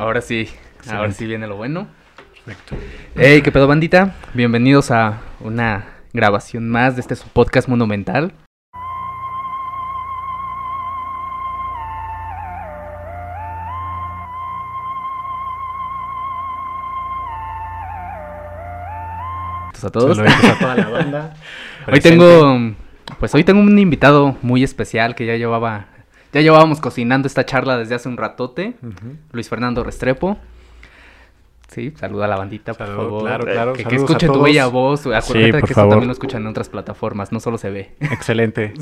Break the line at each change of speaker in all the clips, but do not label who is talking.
ahora sí, ahora sí viene lo bueno. Perfecto. Hey, ¿qué pedo, bandita? Bienvenidos a una grabación más de este su podcast monumental. a todos. a toda la banda. hoy tengo, pues hoy tengo un invitado muy especial que ya llevaba, ya llevábamos cocinando esta charla desde hace un ratote. Luis Fernando Restrepo. Sí, saluda a la bandita, por favor.
Claro, claro.
Que, escuche tu bella voz. Acuérdate que esto también lo escuchan en otras plataformas, no solo se ve.
Excelente.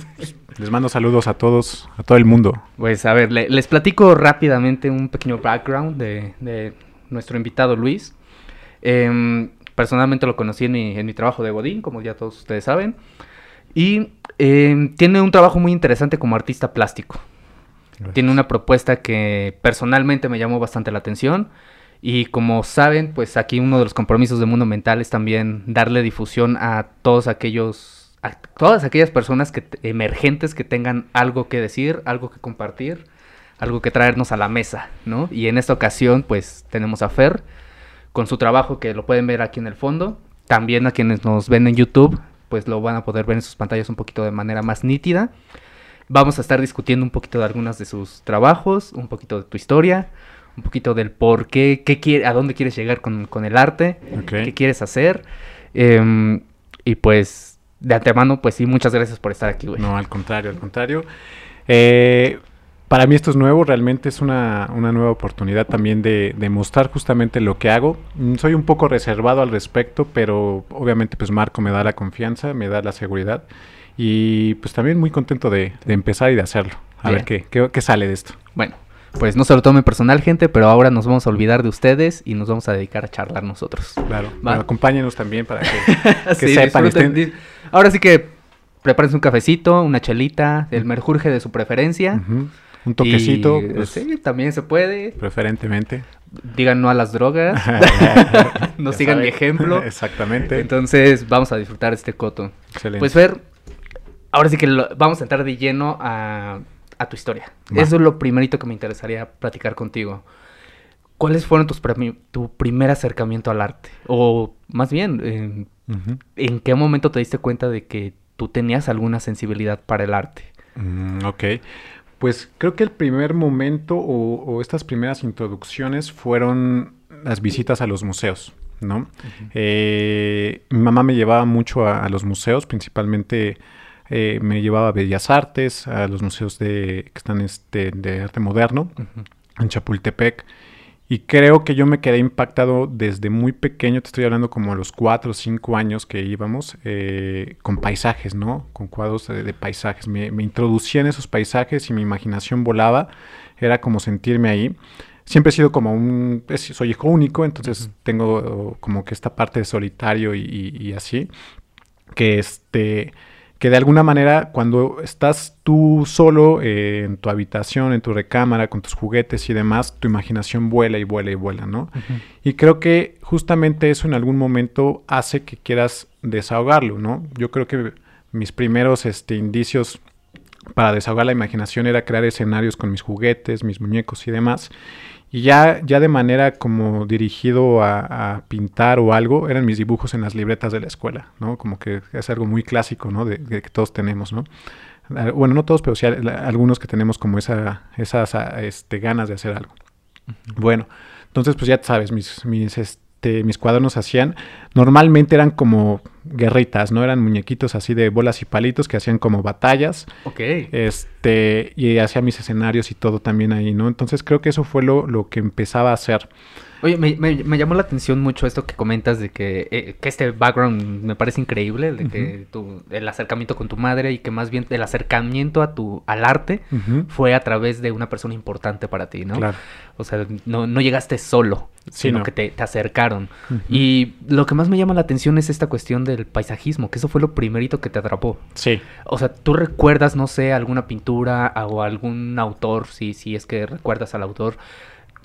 les mando saludos a todos, a todo el mundo.
Pues a ver, les platico rápidamente un pequeño background de, de nuestro invitado Luis. Eh, Personalmente lo conocí en mi, trabajo de Godín, como ya todos ustedes saben. Y eh, tiene un trabajo muy interesante como artista plástico. Tiene una propuesta que personalmente me llamó bastante la atención. Y como saben, pues aquí uno de los compromisos de Mundo Mental es también darle difusión a todos aquellos, a todas aquellas personas que, emergentes que tengan algo que decir, algo que compartir, algo que traernos a la mesa, ¿no? Y en esta ocasión, pues tenemos a Fer, con su trabajo que lo pueden ver aquí en el fondo. También a quienes nos ven en YouTube, pues lo van a poder ver en sus pantallas un poquito de manera más nítida. Vamos a estar discutiendo un poquito de algunas de sus trabajos, un poquito de tu historia, un poquito del por qué, qué quiere, a dónde quieres llegar con, el arte, qué quieres hacer. Em, y pues, de antemano, pues sí, muchas gracias por estar aquí, güey.
No, al contrario, al contrario. Eh, para mí esto es nuevo, realmente es una, nueva oportunidad también de, mostrar justamente lo que hago. Mm, soy un poco reservado al respecto, pero obviamente pues Marco me da la confianza, me da la seguridad y pues también muy contento de, empezar y de hacerlo. A ver qué, qué, sale de esto.
Bueno, pues no se lo tome personal, gente, pero ahora nos vamos a olvidar de ustedes y nos vamos a dedicar a charlar nosotros.
Claro, acompáñenos también para que, sepan.
Ahora sí que prepárense un cafecito, una chelita, el merjurje de su preferencia.
Un toquecito.
Pues, sí, también se puede.
Preferentemente.
Digan no a las drogas. no sigan mi ejemplo.
Exactamente.
Entonces, vamos a disfrutar este coto. Excelente. Pues, Fer, ahora sí que vamos a entrar de lleno a, tu historia. Eso es lo primerito que me interesaría platicar contigo. ¿Cuáles fueron tus tu primer acercamiento al arte? O más bien, ¿en qué momento te diste cuenta de que tú tenías alguna sensibilidad para el arte?
Mm, ok. Pues creo que el primer momento o, estas primeras introducciones fueron las visitas a los museos, ¿no? Eh, mi mamá me llevaba mucho a, los museos, principalmente eh, me llevaba a Bellas Artes, a los museos de, que están este, de arte moderno, en Chapultepec. Y creo que yo me quedé impactado desde muy pequeño, te estoy hablando como a los 4 o 5 años que íbamos, eh, con paisajes, ¿no? Con cuadros de, paisajes. Me, me introducía en esos paisajes y mi imaginación volaba. Era como sentirme ahí. Siempre he sido como un... soy hijo único, entonces tengo como que esta parte de solitario y, y así. Que este que de alguna manera cuando estás tú solo eh, en tu habitación, en tu recámara, con tus juguetes y demás, tu imaginación vuela y vuela y vuela, ¿no? Y creo que justamente eso en algún momento hace que quieras desahogarlo, ¿no? Yo creo que mis primeros este, indicios para desahogar la imaginación era crear escenarios con mis juguetes, mis muñecos y demás. Y ya, ya de manera como dirigido a, pintar o algo, eran mis dibujos en las libretas de la escuela, ¿no? Como que es algo muy clásico, ¿no? De, que todos tenemos, ¿no? Ah, bueno, no todos, pero sí algunos que tenemos como esa, esas ah, este, ganas de hacer algo. Bueno, entonces pues ya sabes, mis, mis, este, este, mis cuadernos hacían, normalmente eran como guerritas, ¿no? Eran muñequitos así de bolas y palitos que hacían como batallas.
Ok.
Este, y hacía mis escenarios y todo también ahí, ¿no? Entonces creo que eso fue lo, lo que empezaba a hacer.
Oye, me, me, llamó la atención mucho esto que comentas de que, eh, que este background me parece increíble, de que tu, el acercamiento con tu madre y que más bien el acercamiento a tu, al arte fue a través de una persona importante para ti, ¿no? Claro. O sea, no, no llegaste solo, sino que te, te acercaron. Y lo que más me llama la atención es esta cuestión del paisajismo, que eso fue lo primerito que te atrapó.
Sí.
O sea, ¿tú recuerdas, no sé, alguna pintura o algún autor, si, si es que recuerdas al autor,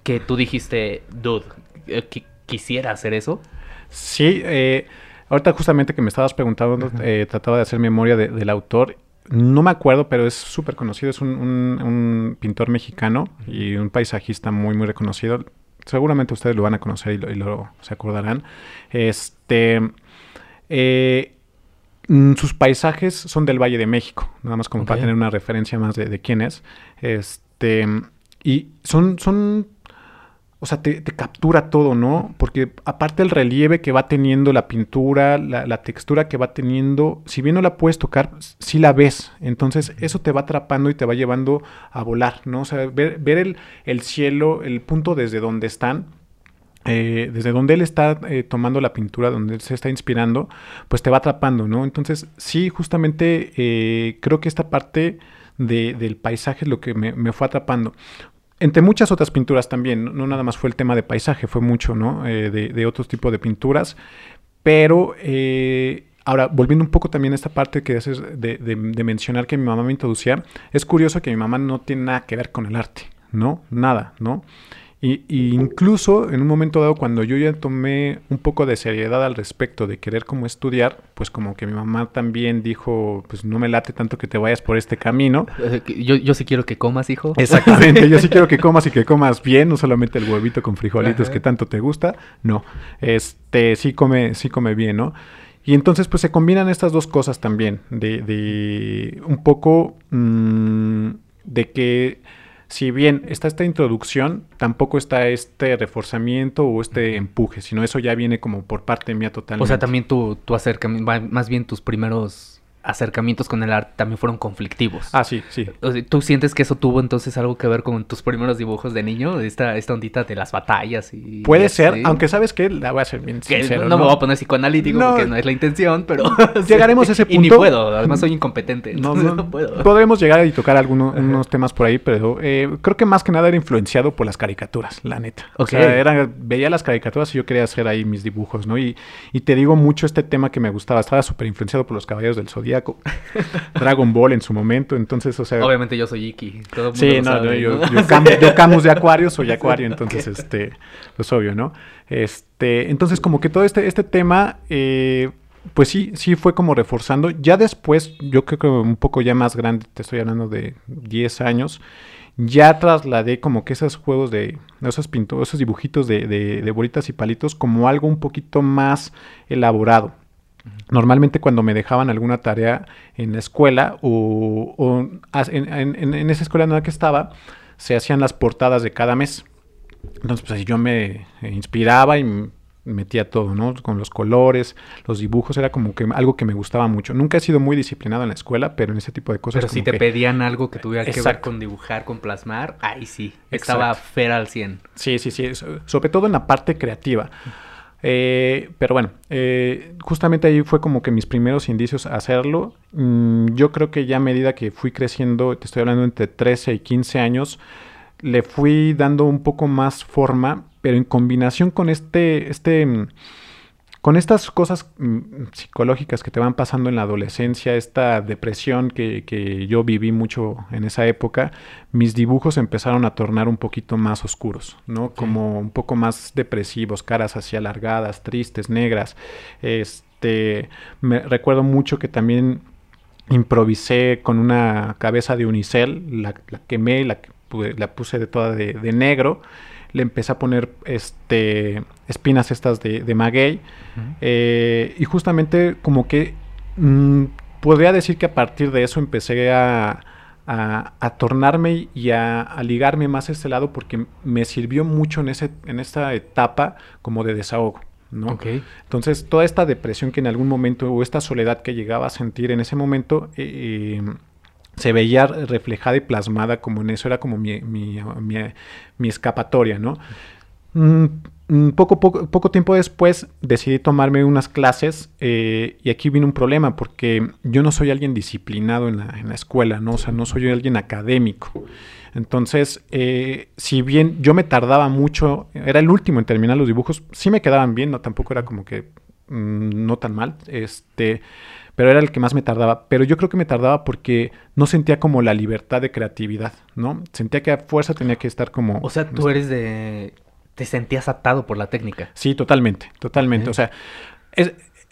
que tú dijiste, dude, eh, quisiera hacer eso?
Sí, eh, ahorita justamente que me estabas preguntando, eh, trataba de hacer memoria del autor. No me acuerdo, pero es súper conocido. Es un, pintor mexicano y un paisajista muy, muy reconocido. seguramente ustedes lo van a conocer y lo, se acordarán. Este, eh, mm, sus paisajes son del Valle de México, nada más como para tener una referencia más de, de quién es. Este, y son, son o sea, te, captura todo, ¿no? Porque aparte el relieve que va teniendo la pintura, la, textura que va teniendo, si bien no la puedes tocar, sí la ves. Entonces eso te va atrapando y te va llevando a volar, ¿no? O sea, ver, el, cielo, el punto desde donde están, eh, desde donde él está eh, tomando la pintura, donde él se está inspirando, pues te va atrapando, ¿no? Entonces sí, justamente eh, creo que esta parte... del paisaje es lo que me, me, fue atrapando entre muchas otras pinturas también, no, nada más fue el tema de paisaje, fue mucho, ¿no? Eh, de, otros tipos de pinturas, pero eh, ahora, volviendo un poco también a esta parte que haces de, de, mencionar que mi mamá me introducía, es curioso que mi mamá no tiene nada que ver con el arte, ¿no? Nada, ¿no? Y, incluso en un momento dado, cuando yo ya tomé un poco de seriedad al respecto de querer como estudiar, pues como que mi mamá también dijo, pues no me late tanto que te vayas por este camino.
Eh, yo, yo sí quiero que comas, hijo.
Exactamente, yo sí quiero que comas y que comas bien, no solamente el huevito con frijolitos que tanto te gusta, no, este sí come, sí come bien, ¿no? Y entonces pues se combinan estas dos cosas también, de, de un poco mm, de que si bien está esta introducción, tampoco está este reforzamiento o este empuje, sino eso ya viene como por parte mía totalmente.
O sea, también tu, tu acercamiento, más bien tus primeros acercamientos con el arte también fueron conflictivos.
Ah, sí, sí.
¿Tú sientes que eso tuvo entonces algo que ver con tus primeros dibujos de niño? Esta, esta ondita de las batallas y...
Puede ser, aunque sabes que la voy a ser bien sincero,
no, me voy a poner psicoanalítico porque no es la intención, pero...
Llegaremos a ese punto.
Y ni puedo, además soy incompetente, no, no, puedo.
Podremos llegar y tocar algunos unos temas por ahí, pero eh, creo que más que nada era influenciado por las caricaturas, la neta. O sea, era, veía las caricaturas y yo quería hacer ahí mis dibujos, ¿no? Y, y te digo mucho este tema que me gustaba, estaba súper influenciado por los Caballeros del Zodíaco Dragon Ball en su momento, entonces, o sea...
Obviamente yo soy Iki.
sí, no, yo, Camus de Acuario, soy Acuario, entonces, este, pues obvio, ¿no? Este, entonces como que todo este, este tema... Eh, pues sí, sí fue como reforzando. Ya después, yo creo que un poco ya más grande, te estoy hablando de 10 años, ya trasladé como que esos juegos de, esos pintos, esos dibujitos de, de, bolitas y palitos como algo un poquito más elaborado. Normalmente cuando me dejaban alguna tarea en la escuela o, en, esa escuela en la que estaba, se hacían las portadas de cada mes. Entonces, pues yo me inspiraba y metía todo, ¿no? Con los colores, los dibujos, era como que algo que me gustaba mucho. Nunca he sido muy disciplinado en la escuela, pero en ese tipo de cosas.
Pero si te pedían algo que tuviera que ver con dibujar, con plasmar, ahí sí, estaba fera al 100.
Sí, sí, sí, sobre todo en la parte creativa. Eh, pero bueno, eh, justamente ahí fue como que mis primeros indicios a hacerlo. Mm, yo creo que ya a medida que fui creciendo, te estoy hablando entre 13 y 15 años, le fui dando un poco más forma, pero en combinación con este, este mm, con estas cosas mm, psicológicas que te van pasando en la adolescencia, esta depresión que, yo viví mucho en esa época, mis dibujos empezaron a tornar un poquito más oscuros, ¿no? Como un poco más depresivos, caras así alargadas, tristes, negras. Este, me recuerdo mucho que también improvisé con una cabeza de unicel, la, quemé, la, la puse de toda de, de negro le empecé a poner este, espinas estas de, maguey. Eh, y justamente como que mm, podría decir que a partir de eso empecé a, a, tornarme y a, ligarme más a este lado porque me sirvió mucho en, ese, en esta etapa como de desahogo. ¿no? Entonces, toda esta depresión que en algún momento, o esta soledad que llegaba a sentir en ese momento, eh, se veía reflejada y plasmada como en eso, era como mi, mi, mi, escapatoria, ¿no? Mm, poco, poco, poco, tiempo después decidí tomarme unas clases eh, y aquí vino un problema porque yo no soy alguien disciplinado en la, en la escuela, ¿no? O sea, no soy alguien académico. Entonces, eh, si bien yo me tardaba mucho, era el último en terminar los dibujos, sí me quedaban bien, no tampoco era como que mm, no tan mal, este pero era el que más me tardaba. Pero yo creo que me tardaba porque no sentía como la libertad de creatividad, ¿no? Sentía que a fuerza tenía que estar como...
O sea, tú eres de... Te sentías atado por la técnica.
Sí, totalmente, totalmente. O sea,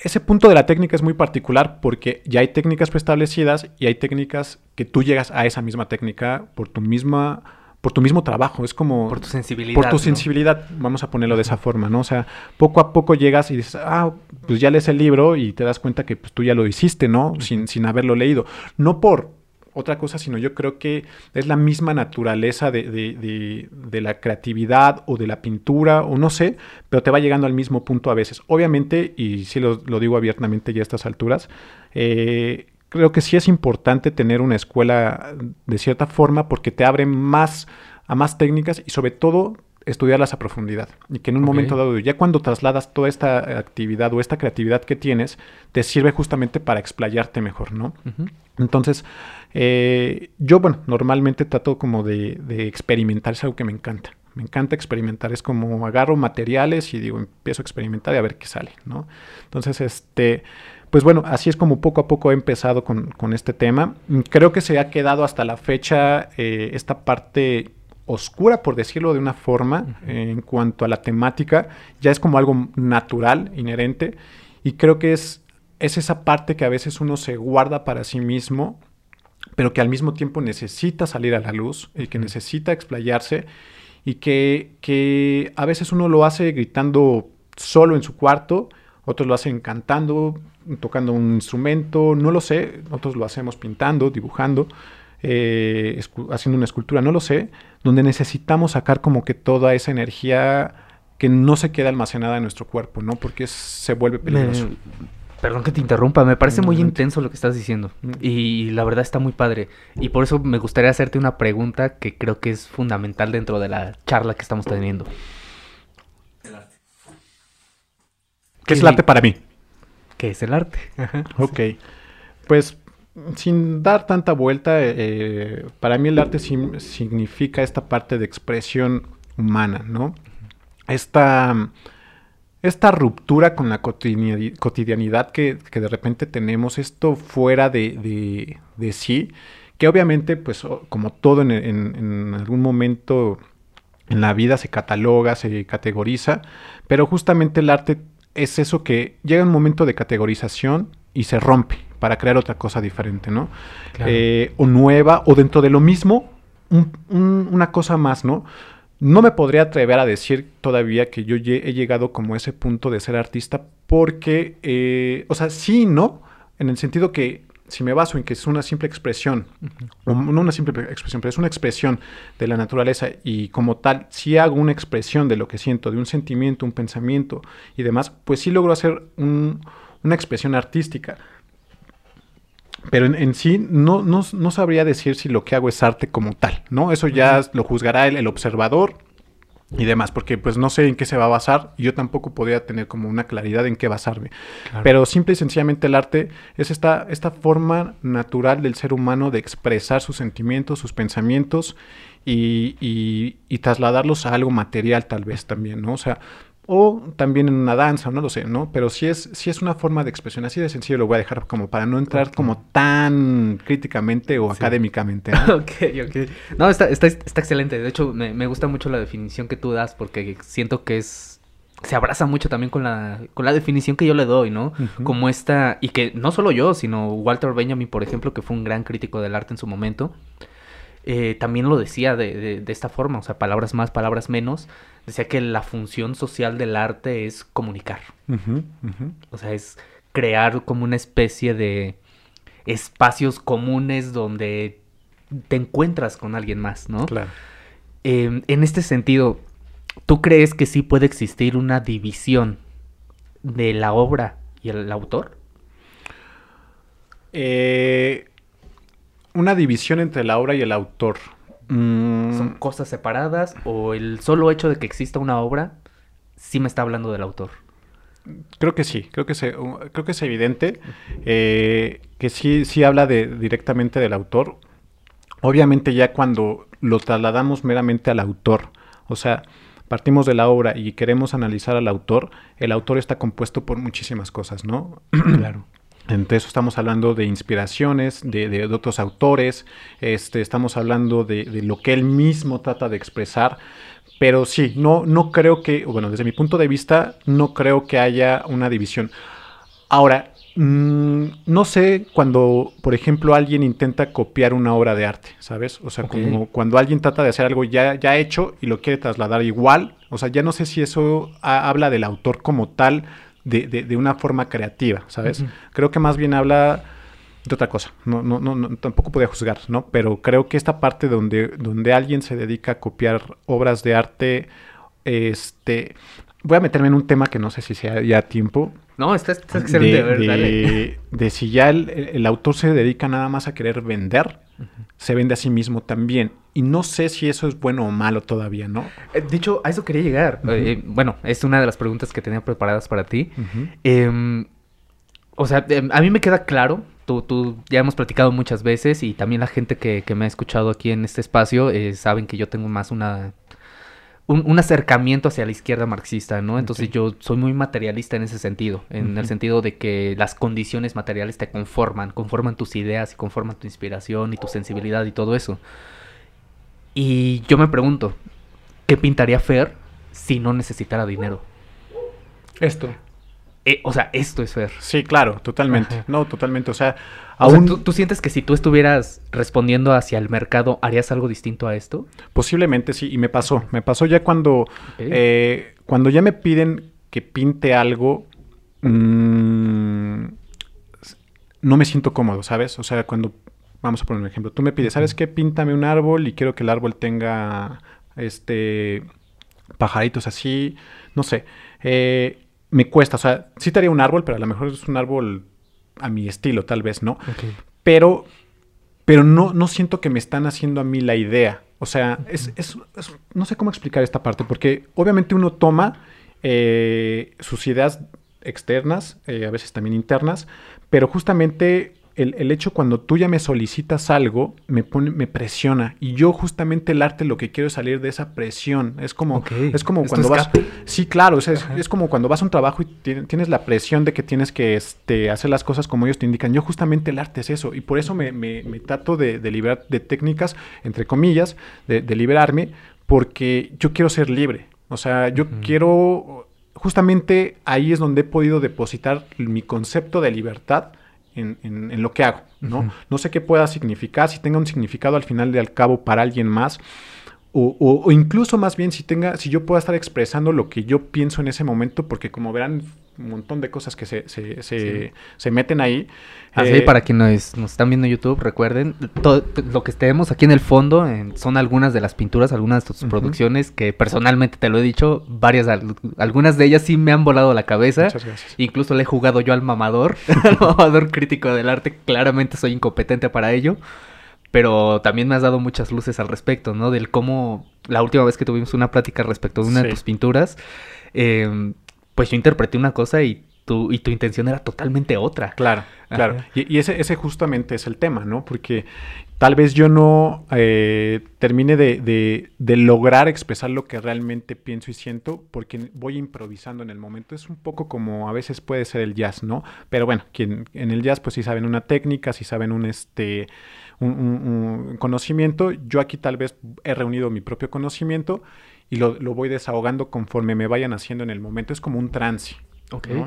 ese punto de la técnica es muy particular porque ya hay técnicas preestablecidas y hay técnicas que tú llegas a esa misma técnica por tu misma por tu mismo trabajo, es como...
Por tu sensibilidad.
Por tu
¿no?
sensibilidad, vamos a ponerlo de esa forma, ¿no? O sea, poco a poco llegas y dices, ah, pues ya lees el libro y te das cuenta que pues, tú ya lo hiciste, ¿no? Sin, sin haberlo leído. No por otra cosa, sino yo creo que es la misma naturaleza de, de- la creatividad o de la pintura, o no sé, pero te va llegando al mismo punto a veces. Obviamente, y sí lo, lo digo abiertamente ya a estas alturas, eh, creo que sí es importante tener una escuela de cierta forma porque te abre más a más técnicas y sobre todo estudiarlas a profundidad. Y que en un momento dado, ya cuando trasladas toda esta actividad o esta creatividad que tienes, te sirve justamente para explayarte mejor, ¿no? Entonces, eh, yo, bueno, normalmente trato como de, de experimentar, es algo que me encanta. Me encanta experimentar, es como agarro materiales y digo, empiezo a experimentar y a ver qué sale, ¿no? Entonces, este, pues bueno, así es como poco a poco he empezado con, con este tema. Creo que se ha quedado hasta la fecha eh, esta parte oscura, por decirlo de una forma, eh, en cuanto a la temática, ya es como algo natural, inherente, y creo que es, es esa parte que a veces uno se guarda para sí mismo, pero que al mismo tiempo necesita salir a la luz y que necesita explayarse y que, que a veces uno lo hace gritando solo en su cuarto, otros lo hacen cantando, tocando un instrumento, no lo sé, otros lo hacemos pintando, dibujando, eh, haciendo una escultura, no lo sé, donde necesitamos sacar como que toda esa energía que no se queda almacenada en nuestro cuerpo, ¿no? Porque es- se vuelve peligroso.
Me- perdón que te interrumpa, me parece muy intenso lo que estás diciendo.
Mm.
Y la verdad está muy padre. Y por eso me gustaría hacerte una pregunta que creo que es fundamental dentro de la charla que estamos teniendo.
¿Qué es el arte para mí?
¿Qué es el arte?
Ok. Pues sin dar tanta vuelta, eh, para mí el arte significa esta parte de expresión humana, ¿no? Esta, esta ruptura con la cotidiani- cotidianidad que, de repente tenemos, esto fuera de, sí, que obviamente, pues como todo en- en algún momento en la vida se cataloga, se categoriza, pero justamente el arte es eso que llega un momento de categorización y se rompe para crear otra cosa diferente, ¿no?
Claro.
Eh, o nueva, o dentro de lo mismo, un- un- una cosa más, ¿no? No me podría atrever a decir todavía que yo he llegado como a ese punto de ser artista porque, eh, o sea, sí, y ¿no? En el sentido que si me baso en que es una simple expresión, o no una simple expresión, pero es una expresión de la naturaleza y como tal, si hago una expresión de lo que siento, de un sentimiento, un pensamiento y demás, pues sí logro hacer un- una expresión artística. Pero en, en sí no, no, no sabría decir si lo que hago es arte como tal, ¿no? Eso ya lo juzgará el, el observador y demás, porque pues no sé en qué se va a basar y yo tampoco podría tener como una claridad en qué basarme.
Claro.
Pero simple y sencillamente el arte es esta, esta forma natural del ser humano de expresar sus sentimientos, sus pensamientos y, y- y trasladarlos a algo material tal vez también, ¿no? O sea, o también en una danza, no lo sé, ¿no? Pero sí es, sí es una forma de expresión, así de sencillo lo voy a dejar como para no entrar como tan críticamente o
Sí.
académicamente. ¿no?
ok, ok. No, está, está, está excelente. De hecho, me, me gusta mucho la definición que tú das porque siento que es... Se abraza mucho también con la, con la definición que yo le doy, ¿no? Como esta... Y que no solo yo, sino Walter Benjamin, por ejemplo, que fue un gran crítico del arte en su momento, eh, también lo decía de, de- de esta forma, o sea, palabras más, palabras menos. Decía que la función social del arte es comunicar. O sea, es crear como una especie de espacios comunes donde te encuentras con alguien más, ¿no?
Claro.
Eh, en este sentido, ¿tú crees que sí puede existir una división de la obra y el autor?
Eh, una división entre la obra y el autor. Mm,
¿Son cosas separadas o el solo hecho de que exista una obra sí me está hablando del autor?
Creo que sí, creo que, se, uh, creo que es evidente eh, que sí, sí habla de, directamente del autor. Obviamente ya cuando lo trasladamos meramente al autor, o sea, partimos de la obra y queremos analizar al autor, el autor está compuesto por muchísimas cosas, ¿no?
Claro.
Entre eso estamos hablando de inspiraciones, de, de otros autores, este, estamos hablando de, de lo que él mismo trata de expresar. Pero sí, no, no creo que, bueno, desde mi punto de vista, no creo que haya una división. Ahora, Mm, no sé cuando, por ejemplo, alguien intenta copiar una obra de arte, ¿sabes? O sea, como cuando alguien trata de hacer algo ya, ya hecho y lo quiere trasladar igual. O sea, ya no sé si eso habla del autor como tal, de, de, una forma creativa, ¿sabes? Creo que más bien habla de otra cosa. No, no, no, tampoco podía juzgar, ¿no? Pero creo que esta parte donde, donde alguien se dedica a copiar obras de arte, este, voy a meterme en un tema que no sé si sea ya tiempo.
No, está, excelente,
de, de, si ya el, autor se dedica nada más a querer vender, se vende a sí mismo también. Y no sé si eso es bueno o malo todavía, ¿no?
Eh, de hecho, a eso quería llegar. Eh, bueno, es una de las preguntas que tenía preparadas para ti. Em, o sea, em, a mí me queda claro Tú, ya hemos platicado muchas veces y también la gente que, me ha escuchado aquí en este espacio eh, saben que yo tengo más una un, acercamiento hacia la izquierda marxista, ¿no? Entonces yo soy muy materialista en ese sentido, en el sentido de que las condiciones materiales te conforman, conforman tus ideas y conforman tu inspiración y tu sensibilidad y todo eso. Y yo me pregunto, ¿qué pintaría Fer si no necesitara dinero?
Esto.
Eh, o sea, esto es Fer.
Sí, claro, totalmente. No, totalmente. O sea,
aún... ¿tú, sientes que si tú estuvieras respondiendo hacia el mercado, harías algo distinto a esto?
Posiblemente sí, y me pasó. Me pasó ya cuando, eh, cuando ya me piden que pinte algo, mm, no me siento cómodo, ¿sabes? O sea, cuando, vamos a poner un ejemplo, tú me pides, ¿sabes qué? Píntame un árbol y quiero que el árbol tenga, este, pajaritos así, no sé. Eh, me cuesta, o sea, sí te haría un árbol, pero a lo mejor es un árbol a mi estilo, tal vez, ¿no? Pero, pero no, no siento que me están haciendo a mí la idea. O sea, es, es, no sé cómo explicar esta parte, porque obviamente uno toma eh, sus ideas externas, eh, a veces también internas, pero justamente el, hecho cuando tú ya me solicitas algo, me pone, me presiona. Y yo justamente el arte lo que quiero es salir de esa presión. Es como, es como cuando vas. Sí, claro, es, es, como cuando vas a un trabajo y tienes la presión de que tienes que este, hacer las cosas como ellos te indican. Yo justamente el arte es eso. Y por eso me, me, trato de, de, liberar de técnicas, entre comillas, de, liberarme, porque yo quiero ser libre. O sea, yo quiero. Justamente ahí es donde he podido depositar mi concepto de libertad en, en, lo que hago, ¿no? No sé qué pueda significar, si tenga un significado al final de al cabo para alguien más, o, o, incluso más bien si tenga, si yo pueda estar expresando lo que yo pienso en ese momento, porque como verán, un montón de cosas que se, se, se, se meten ahí.
Así, eh, para quienes nos están viendo en YouTube, recuerden, todo lo que estemos aquí en el fondo son algunas de las pinturas, algunas de tus producciones que personalmente te lo he dicho, varias, algunas de ellas sí me han volado la cabeza. Muchas gracias. Incluso le he jugado yo al mamador, al mamador crítico del arte, claramente soy incompetente para ello. Pero también me has dado muchas luces al respecto, ¿no? Del cómo la última vez que tuvimos una plática respecto de una de tus pinturas, eh, pues yo interpreté una cosa y tu, y tu intención era totalmente otra.
Claro, claro. Y, ese, ese, justamente es el tema, ¿no? Porque tal vez yo no eh, termine de, de, lograr expresar lo que realmente pienso y siento porque voy improvisando en el momento. Es un poco como a veces puede ser el jazz, ¿no? Pero bueno, quien, en el jazz pues sí saben una técnica, sí saben un, este, un, un conocimiento. Yo aquí tal vez he reunido mi propio conocimiento y lo, voy desahogando conforme me vayan haciendo en el momento. Es como un trance.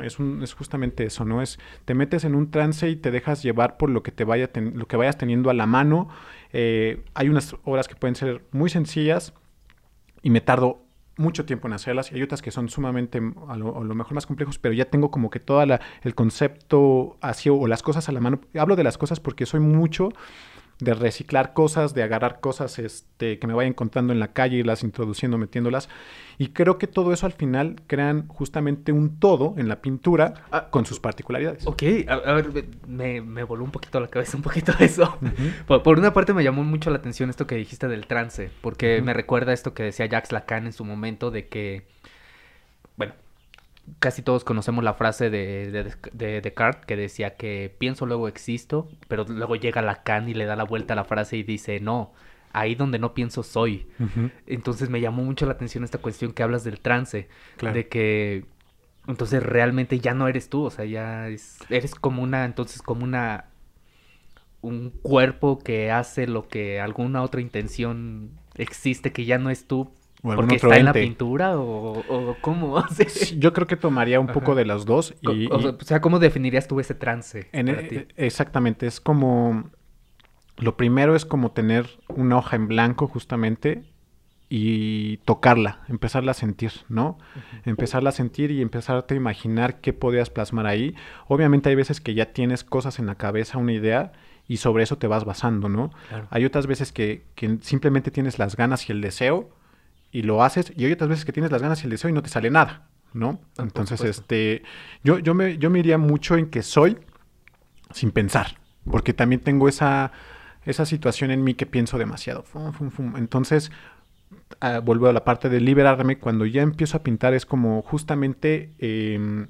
Es, un, es justamente eso, ¿no? Es, te metes en un trance y te dejas llevar por lo que, te vaya lo que vayas teniendo a la mano. Eh, hay unas obras que pueden ser muy sencillas y me tardo mucho tiempo en hacerlas y hay otras que son sumamente a lo, mejor más complejos, pero ya tengo como que todo el concepto así o las cosas a la mano. Hablo de las cosas porque soy mucho de reciclar cosas, de agarrar cosas este, que me vaya encontrando en la calle, y las introduciendo, metiéndolas. Y creo que todo eso al final crean justamente un todo en la pintura ah, con sus particularidades.
Ok, a, ver, me, me, voló un poquito la cabeza un poquito eso. por, una parte me llamó mucho la atención esto que dijiste del trance, porque me recuerda esto que decía Jacques Lacan en su momento de que, casi todos conocemos la frase de, de, Descartes que decía que pienso luego existo, pero luego llega Lacan y le da la vuelta a la frase y dice, no, ahí donde no pienso soy. Entonces me llamó mucho la atención esta cuestión que hablas del trance, de que entonces realmente ya no eres tú, o sea, ya eres como una, entonces como una, un cuerpo que hace lo que alguna otra intención existe que ya no es tú, o ¿Porque está en la pintura o, o cómo?
yo creo que tomaría un poco de las dos.
Y, o, sea, ¿cómo definirías tú ese trance?
E, exactamente, es como... Lo primero es como tener una hoja en blanco justamente y tocarla, empezarla a sentir, ¿no? Empezarla a sentir y empezarte a imaginar qué podías plasmar ahí. Obviamente hay veces que ya tienes cosas en la cabeza, una idea, y sobre eso te vas basando, ¿no? Hay otras veces que, que, simplemente tienes las ganas y el deseo y lo haces, y hay otras veces que tienes las ganas y el deseo y no te sale nada, ¿no? Ah, Entonces, este, yo, yo, me, yo me iría mucho en que soy sin pensar, porque también tengo esa, esa situación en mí que pienso demasiado. Entonces, uh, vuelvo a la parte de liberarme, cuando ya empiezo a pintar es como justamente... Em,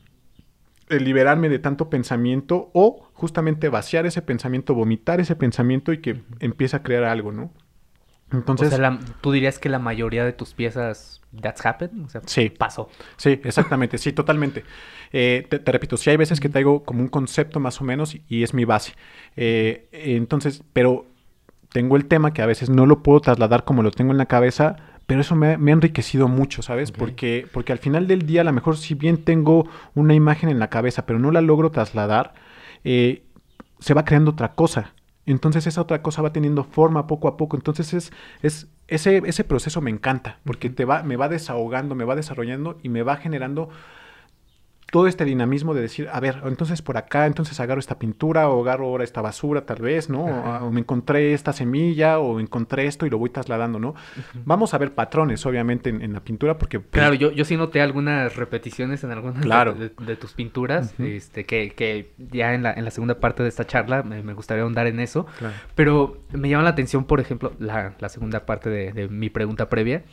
liberarme de tanto pensamiento o justamente vaciar ese pensamiento, vomitar ese pensamiento y que empiece a crear algo, ¿no?
Entonces, o sea, tú dirías que la mayoría de tus piezas, that's happened, o sea,
sí,
pasó.
Sí, exactamente, sí, totalmente. Eh, te, repito, sí hay veces que traigo como un concepto más o menos y, es mi base. Eh, entonces, pero tengo el tema que a veces no lo puedo trasladar como lo tengo en la cabeza, pero eso me, ha enriquecido mucho, ¿sabes? Porque, porque al final del día, a lo mejor si bien tengo una imagen en la cabeza, pero no la logro trasladar, eh, se va creando otra cosa. Entonces esa otra cosa va teniendo forma poco a poco. Entonces es, es ese, ese proceso me encanta, porque te va, me va desahogando, me va desarrollando y me va generando todo este dinamismo de decir, a ver, entonces por acá, entonces agarro esta pintura o agarro ahora esta basura tal vez, ¿no? O, me encontré esta semilla o encontré esto y lo voy trasladando, ¿no? Vamos a ver patrones, obviamente, en, la pintura porque... Pues,
claro, yo, yo sí noté algunas repeticiones en algunas de, tus pinturas, este, que, que, ya en la, en la segunda parte de esta charla me, gustaría ahondar en eso, pero me llama la atención, por ejemplo, la, la segunda parte de, mi pregunta previa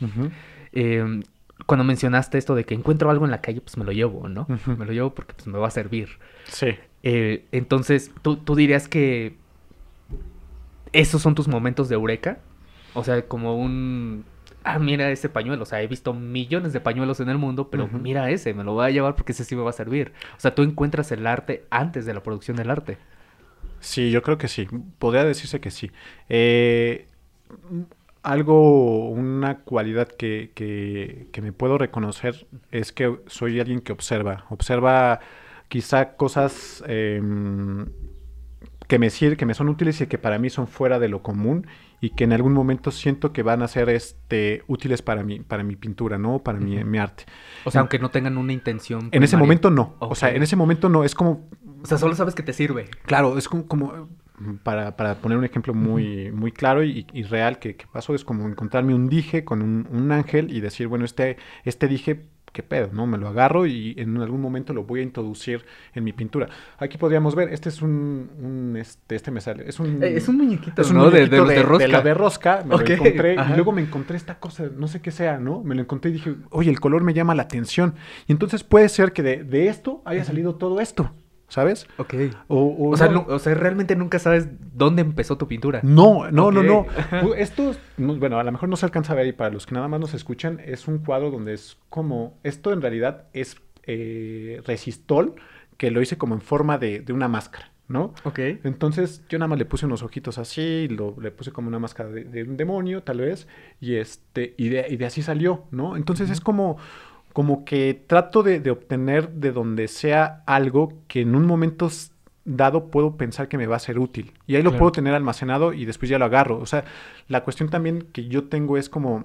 cuando mencionaste esto de que encuentro algo en la calle, pues me lo llevo, ¿no? Me lo llevo porque pues, me va a servir.
Sí.
Eh, entonces, ¿tú, ¿tú, dirías que esos son tus momentos de eureka? O sea, como un... Ah, mira ese pañuelo. O sea, he visto millones de pañuelos en el mundo, pero mira ese, me lo voy a llevar porque ese sí me va a servir. O sea, tú encuentras el arte antes de la producción del arte.
Sí, yo creo que sí. Podría decirse que sí. Eh, algo, una cualidad que, que, me puedo reconocer es que soy alguien que observa. Observa quizá cosas em, que me sirven, que me son útiles y que para mí son fuera de lo común y que en algún momento siento que van a ser este útiles para mi, para mi pintura, ¿no? Para mi, mi, arte.
O sea, aunque no tengan una intención.
En ese momento no. O sea, en ese momento no. Es como.
O sea, solo sabes que te sirve.
Claro, es como para, para, poner un ejemplo muy, muy claro y, real que, pasó, es como encontrarme un dije con un, ángel y decir, bueno, este, este dije, qué pedo, ¿no? Me lo agarro y en algún momento lo voy a introducir en mi pintura. Aquí podríamos ver, este es un, este, este me sale, es un...
Eh, es un muñequito,
es un de, de, rosca. De la de rosca, me lo encontré y luego me encontré esta cosa, no sé qué sea, ¿no? Me lo encontré y dije, oye, el color me llama la atención. Y entonces puede ser que de, esto haya salido todo esto. ¿Sabes?
Ok. O, sea, realmente nunca sabes dónde empezó tu pintura.
No, no, no, no. Esto, bueno, a lo mejor no se alcanza a ver y para los que nada más nos escuchan, es un cuadro donde es como, esto en realidad es eh, resistol, que lo hice como en forma de, una máscara. ¿no?
Ok.
Entonces yo nada más le puse unos ojitos así, lo, le puse como una máscara de, un demonio, tal vez, y este, y de, y de así salió, ¿no? Entonces es como como que trato de, obtener de donde sea algo que en un momento dado puedo pensar que me va a ser útil. Y ahí lo puedo tener almacenado y después ya lo agarro. O sea, la cuestión también que yo tengo es como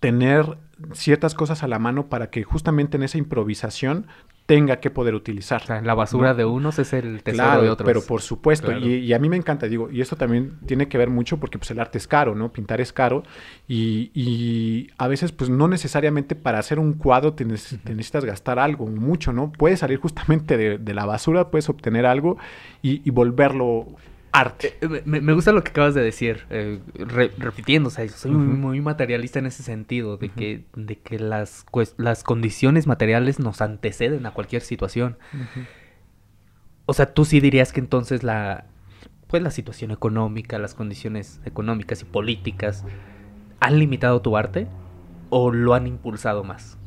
tener ciertas cosas a la mano para que justamente en esa improvisación tenga que poder utilizar.
la basura de unos es el tesoro de otros.
Pero por supuesto, y, a mí me encanta, digo, y esto también tiene que ver mucho porque pues el arte es caro, ¿no? Pintar es caro y, a veces pues no necesariamente para hacer un cuadro te, necesitas gastar algo, mucho, ¿no? Puedes salir justamente de, la basura, puedes obtener algo y volverlo arte.
Eh, me, gusta lo que acabas de decir, eh, repitiendo, o sea, soy muy, materialista en ese sentido, de que, de que las, las condiciones materiales nos anteceden a cualquier situación. O sea, tú sí dirías que entonces la, pues la situación económica, las condiciones económicas y políticas, ¿han limitado tu arte o lo han impulsado más?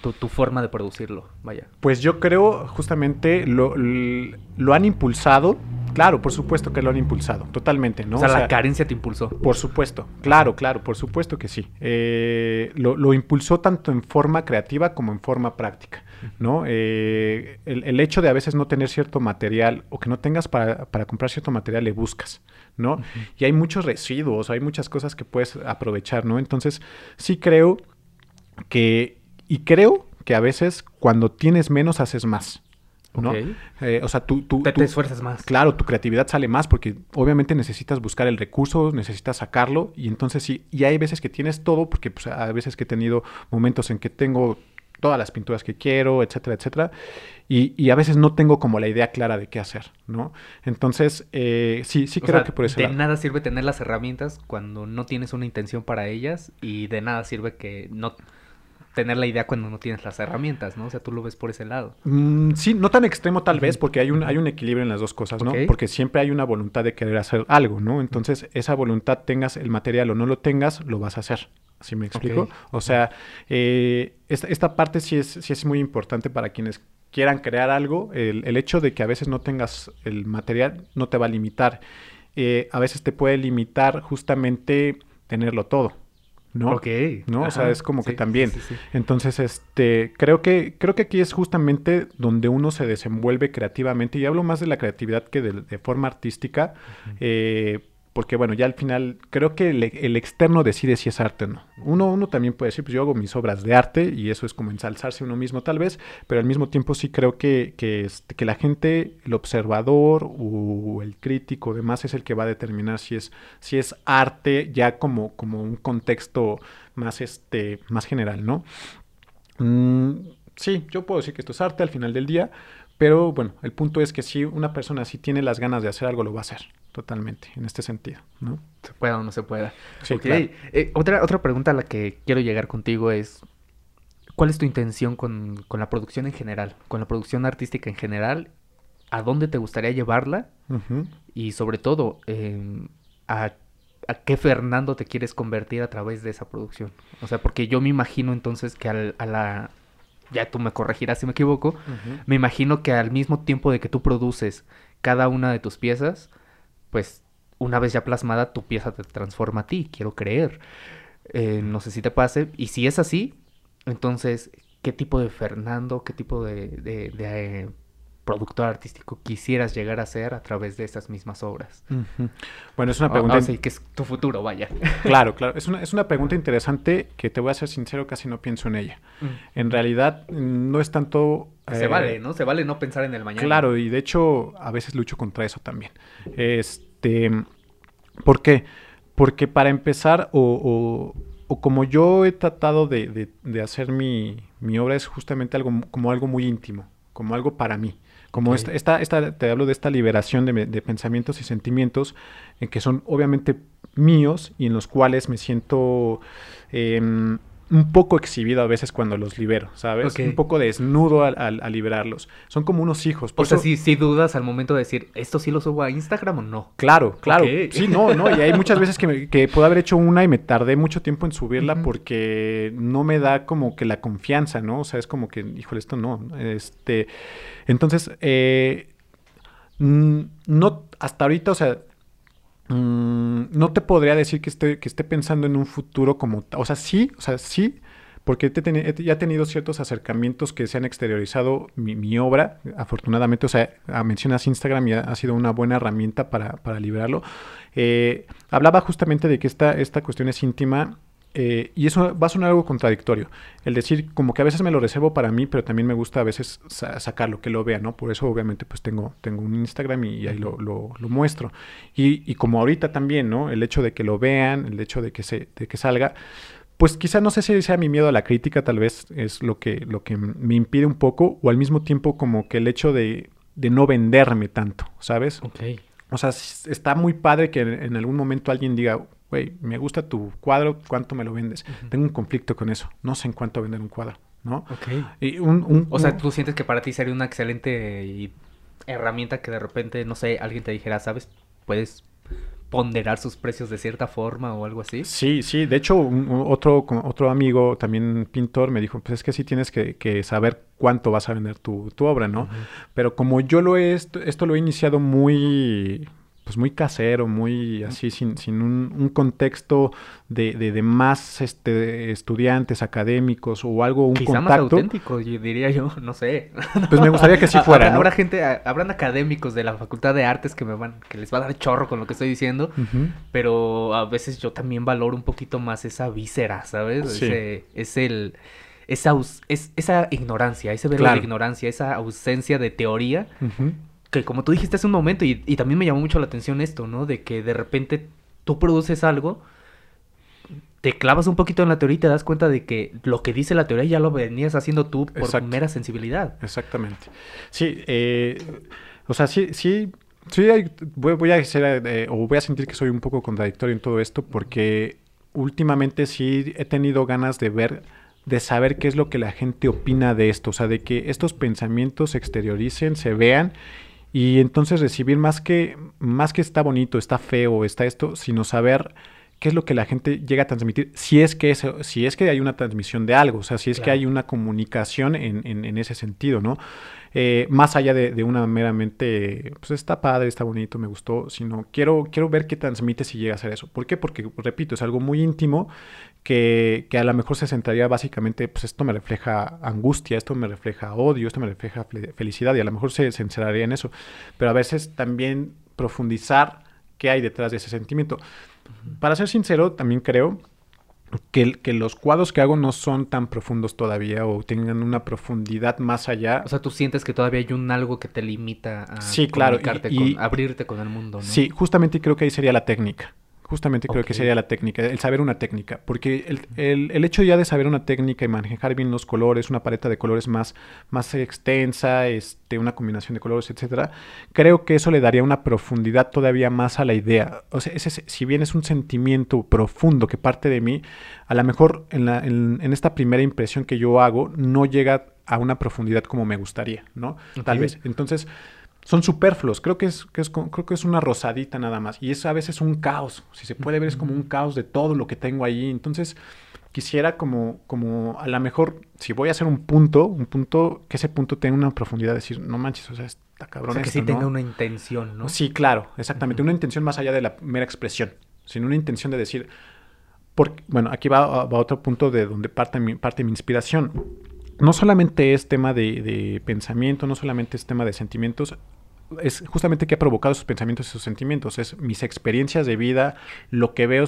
Tu, tu, forma de producirlo, vaya.
Pues yo creo justamente lo, lo han impulsado Claro, por supuesto que lo han impulsado, totalmente, ¿no?
O sea, la carencia te impulsó.
Por supuesto, claro, claro, por supuesto que sí. Eh, lo, impulsó tanto en forma creativa como en forma práctica, ¿no? Eh, el, hecho de a veces no tener cierto material o que no tengas para, comprar cierto material, le buscas, ¿no? Y hay muchos residuos, hay muchas cosas que puedes aprovechar, ¿no? Entonces, sí creo que, y creo que a veces cuando tienes menos haces más. ¿no? Eh, o sea, tú, tú,
te, esfuerzas más.
Claro, tu creatividad sale más porque obviamente necesitas buscar el recurso, necesitas sacarlo y entonces sí, y hay veces que tienes todo porque pues, hay veces que he tenido momentos en que tengo todas las pinturas que quiero, etcétera, etcétera, y, y a veces no tengo como la idea clara de qué hacer, ¿no? Entonces, eh, sí, sí creo que por eso...
De nada sirve tener las herramientas cuando no tienes una intención para ellas y de nada sirve que no tener la idea cuando no tienes las herramientas, ¿no? O sea, tú lo ves por ese lado.
Mm, sí, no tan extremo tal vez, porque hay un, hay un equilibrio en las dos cosas, ¿no? Porque siempre hay una voluntad de querer hacer algo, ¿no? Entonces, esa voluntad, tengas el material o no lo tengas, lo vas a hacer. ¿Sí me explico? O sea, eh, esta, parte sí es, sí es muy importante para quienes quieran crear algo. El, el, hecho de que a veces no tengas el material no te va a limitar. Eh, a veces te puede limitar justamente tenerlo todo. ¿No?
Ok.
¿No? o sea, es como que también. Entonces, este, creo que, creo que aquí es justamente donde uno se desenvuelve creativamente, y hablo más de la creatividad que de, forma artística, eh, porque bueno, ya al final creo que el, externo decide si es arte o no. Uno, uno también puede decir, pues yo hago mis obras de arte y eso es como ensalzarse uno mismo tal vez, pero al mismo tiempo sí creo que, que, este, que la gente, el observador o el crítico demás es el que va a determinar si es, si es arte ya como, como un contexto más, este, más general, ¿no? Mm, sí, yo puedo decir que esto es arte al final del día, pero bueno, el punto es que si una persona si tiene las ganas de hacer algo, lo va a hacer totalmente en este sentido, ¿no?
Se pueda o no se pueda. Sí, eh, otra, otra pregunta a la que quiero llegar contigo es, ¿cuál es tu intención con, con, la producción en general, con la producción artística en general? ¿A dónde te gustaría llevarla? Y sobre todo, em, ¿a, ¿a, qué Fernando te quieres convertir a través de esa producción? O sea, porque yo me imagino entonces que al, a la... Ya tú me corregirás si me equivoco. Me imagino que al mismo tiempo de que tú produces cada una de tus piezas, pues una vez ya plasmada, tu pieza te transforma a ti, quiero creer. Eh, no sé si te pase. Y si es así, entonces, ¿qué tipo de Fernando, qué tipo de, eh, productor artístico quisieras llegar a ser a través de esas mismas obras?
Bueno, es una pregunta...
Ah, sí, que es tu futuro, vaya.
Claro, claro. Es una, es una pregunta interesante que te voy a ser sincero, casi no pienso en ella. Mm. En realidad, no es tanto
se vale, ¿no? Se vale no pensar en el mañana.
Claro, y de hecho a veces lucho contra eso también. Este, ¿Por qué? Porque para empezar, o, o, como yo he tratado de, de, hacer mi, mi, obra, es justamente algo como algo muy íntimo, como algo para mí. Como esta, esta, esta, te hablo de esta liberación de, de pensamientos y sentimientos en que son obviamente míos y en los cuales me siento... Eh, un poco exhibido a veces cuando los libero, ¿sabes? Un poco desnudo al, liberarlos. Son como unos hijos.
Por o sea, si, si, dudas al momento de decir, ¿esto sí lo subo a Instagram o no?
Claro, claro. Sí, no, no. Y hay muchas veces que, que, puedo haber hecho una y me tardé mucho tiempo en subirla porque no me da como que la confianza, ¿no? O sea, es como que, híjole, esto no. Este, entonces, eh, no, hasta ahorita, o sea, Mm, no te podría decir que esté, que esté pensando en un futuro como... O sea, sí, o sea, sí, porque ya he tenido ciertos acercamientos que se han exteriorizado mi, obra, afortunadamente, o sea, ah, mencionas Instagram y ha, sido una buena herramienta para, para liberarlo. Eh, hablaba justamente de que esta, esta cuestión es íntima eh, y eso va a sonar algo contradictorio. El decir, como que a veces me lo reservo para mí, pero también me gusta a veces sacarlo, que lo vea, ¿no? Por eso, obviamente, pues tengo, tengo un Instagram y, ahí lo, lo, muestro. Y, y, como ahorita también, ¿no? El hecho de que lo vean, el hecho de que, se, de que salga, pues quizá no sé si sea mi miedo a la crítica, tal vez es lo que, lo que me impide un poco, o al mismo tiempo como que el hecho de, de no venderme tanto, ¿sabes?
Ok.
O sea, está muy padre que en algún momento alguien diga, güey, me gusta tu cuadro, ¿cuánto me lo vendes? Tengo un conflicto con eso, no sé en cuánto vender un cuadro, ¿no?
Ok. Y un, o sea, tú sientes que para ti sería una excelente herramienta que de repente, no sé, alguien te dijera, ¿sabes? Puedes ponderar sus precios de cierta forma o algo así.
Sí, sí. De hecho, otro, otro amigo, también pintor, me dijo, pues es que sí tienes que, saber cuánto vas a vender tu, obra, ¿no? Pero como yo lo he, esto lo he iniciado muy pues muy casero, muy así, sin, sin un, contexto de, de, más este, estudiantes académicos o algo, un
Quizá más auténtico, diría yo, no sé.
Pues me gustaría que sí fuera,
Habrá gente, habrán académicos de la Facultad de Artes que me van, que les va a dar chorro con lo que estoy diciendo, pero a veces yo también valoro un poquito más esa víscera, ¿sabes? Ese, es el... Esa, es, esa ignorancia, ese de ignorancia, esa ausencia de teoría que como tú dijiste hace un momento, y, también me llamó mucho la atención esto, ¿no? De que de repente tú produces algo, te clavas un poquito en la teoría y te das cuenta de que lo que dice la teoría ya lo venías haciendo tú por mera sensibilidad.
Exactamente. Sí, eh, o sea, sí, sí, sí voy, a ser, eh, o voy a sentir que soy un poco contradictorio en todo esto porque últimamente sí he tenido ganas de ver de saber qué es lo que la gente opina de esto, o sea, de que estos pensamientos se exterioricen, se vean y entonces recibir más que, más que está bonito, está feo, está esto, sino saber qué es lo que la gente llega a transmitir, si es que, si es que hay una transmisión de algo, o sea, si es que hay una comunicación en, en, ese sentido, ¿no? Eh, más allá de, una meramente, pues está padre, está bonito, me gustó, sino quiero, quiero ver qué transmite si llega a ser eso. ¿Por qué? Porque, repito, es algo muy íntimo que, que, a lo mejor se centraría básicamente, pues esto me refleja angustia, esto me refleja odio, esto me refleja felicidad y a lo mejor se centraría en eso. Pero a veces también profundizar qué hay detrás de ese sentimiento. Para ser sincero, también creo que, que, los cuadros que hago no son tan profundos todavía o tengan una profundidad más allá.
O sea, tú sientes que todavía hay un algo que te limita a
sí, claro,
y, abrirte con el mundo. ¿no?
Sí, justamente creo que ahí sería la técnica. Justamente creo que sería la técnica, el saber una técnica, porque el, el, hecho ya de saber una técnica y manejar bien los colores, una paleta de colores más, más extensa, este, una combinación de colores, etcétera, creo que eso le daría una profundidad todavía más a la idea. O sea, ese, si bien es un sentimiento profundo que parte de mí, a lo mejor en, la, en, en esta primera impresión que yo hago no llega a una profundidad como me gustaría, ¿no? Tal vez. Entonces son superfluos. Creo que es, que es, creo que es una rosadita nada más. Y es a veces un caos. Si se puede ver, es como un caos de todo lo que tengo ahí. Entonces, quisiera como, como a lo mejor, si voy a hacer un punto, un punto, que ese punto tenga una profundidad, decir, no manches, o sea, está cabrón. O sea,
que sí tenga una intención, ¿no?
Sí, claro, exactamente. Una intención más allá de la mera expresión, sino una intención de decir, porque, bueno, aquí va, va otro punto de donde parte mi, parte mi inspiración no solamente es tema de, pensamiento, no solamente es tema de sentimientos, es justamente que ha provocado esos pensamientos y esos sentimientos, es mis experiencias de vida, lo que veo,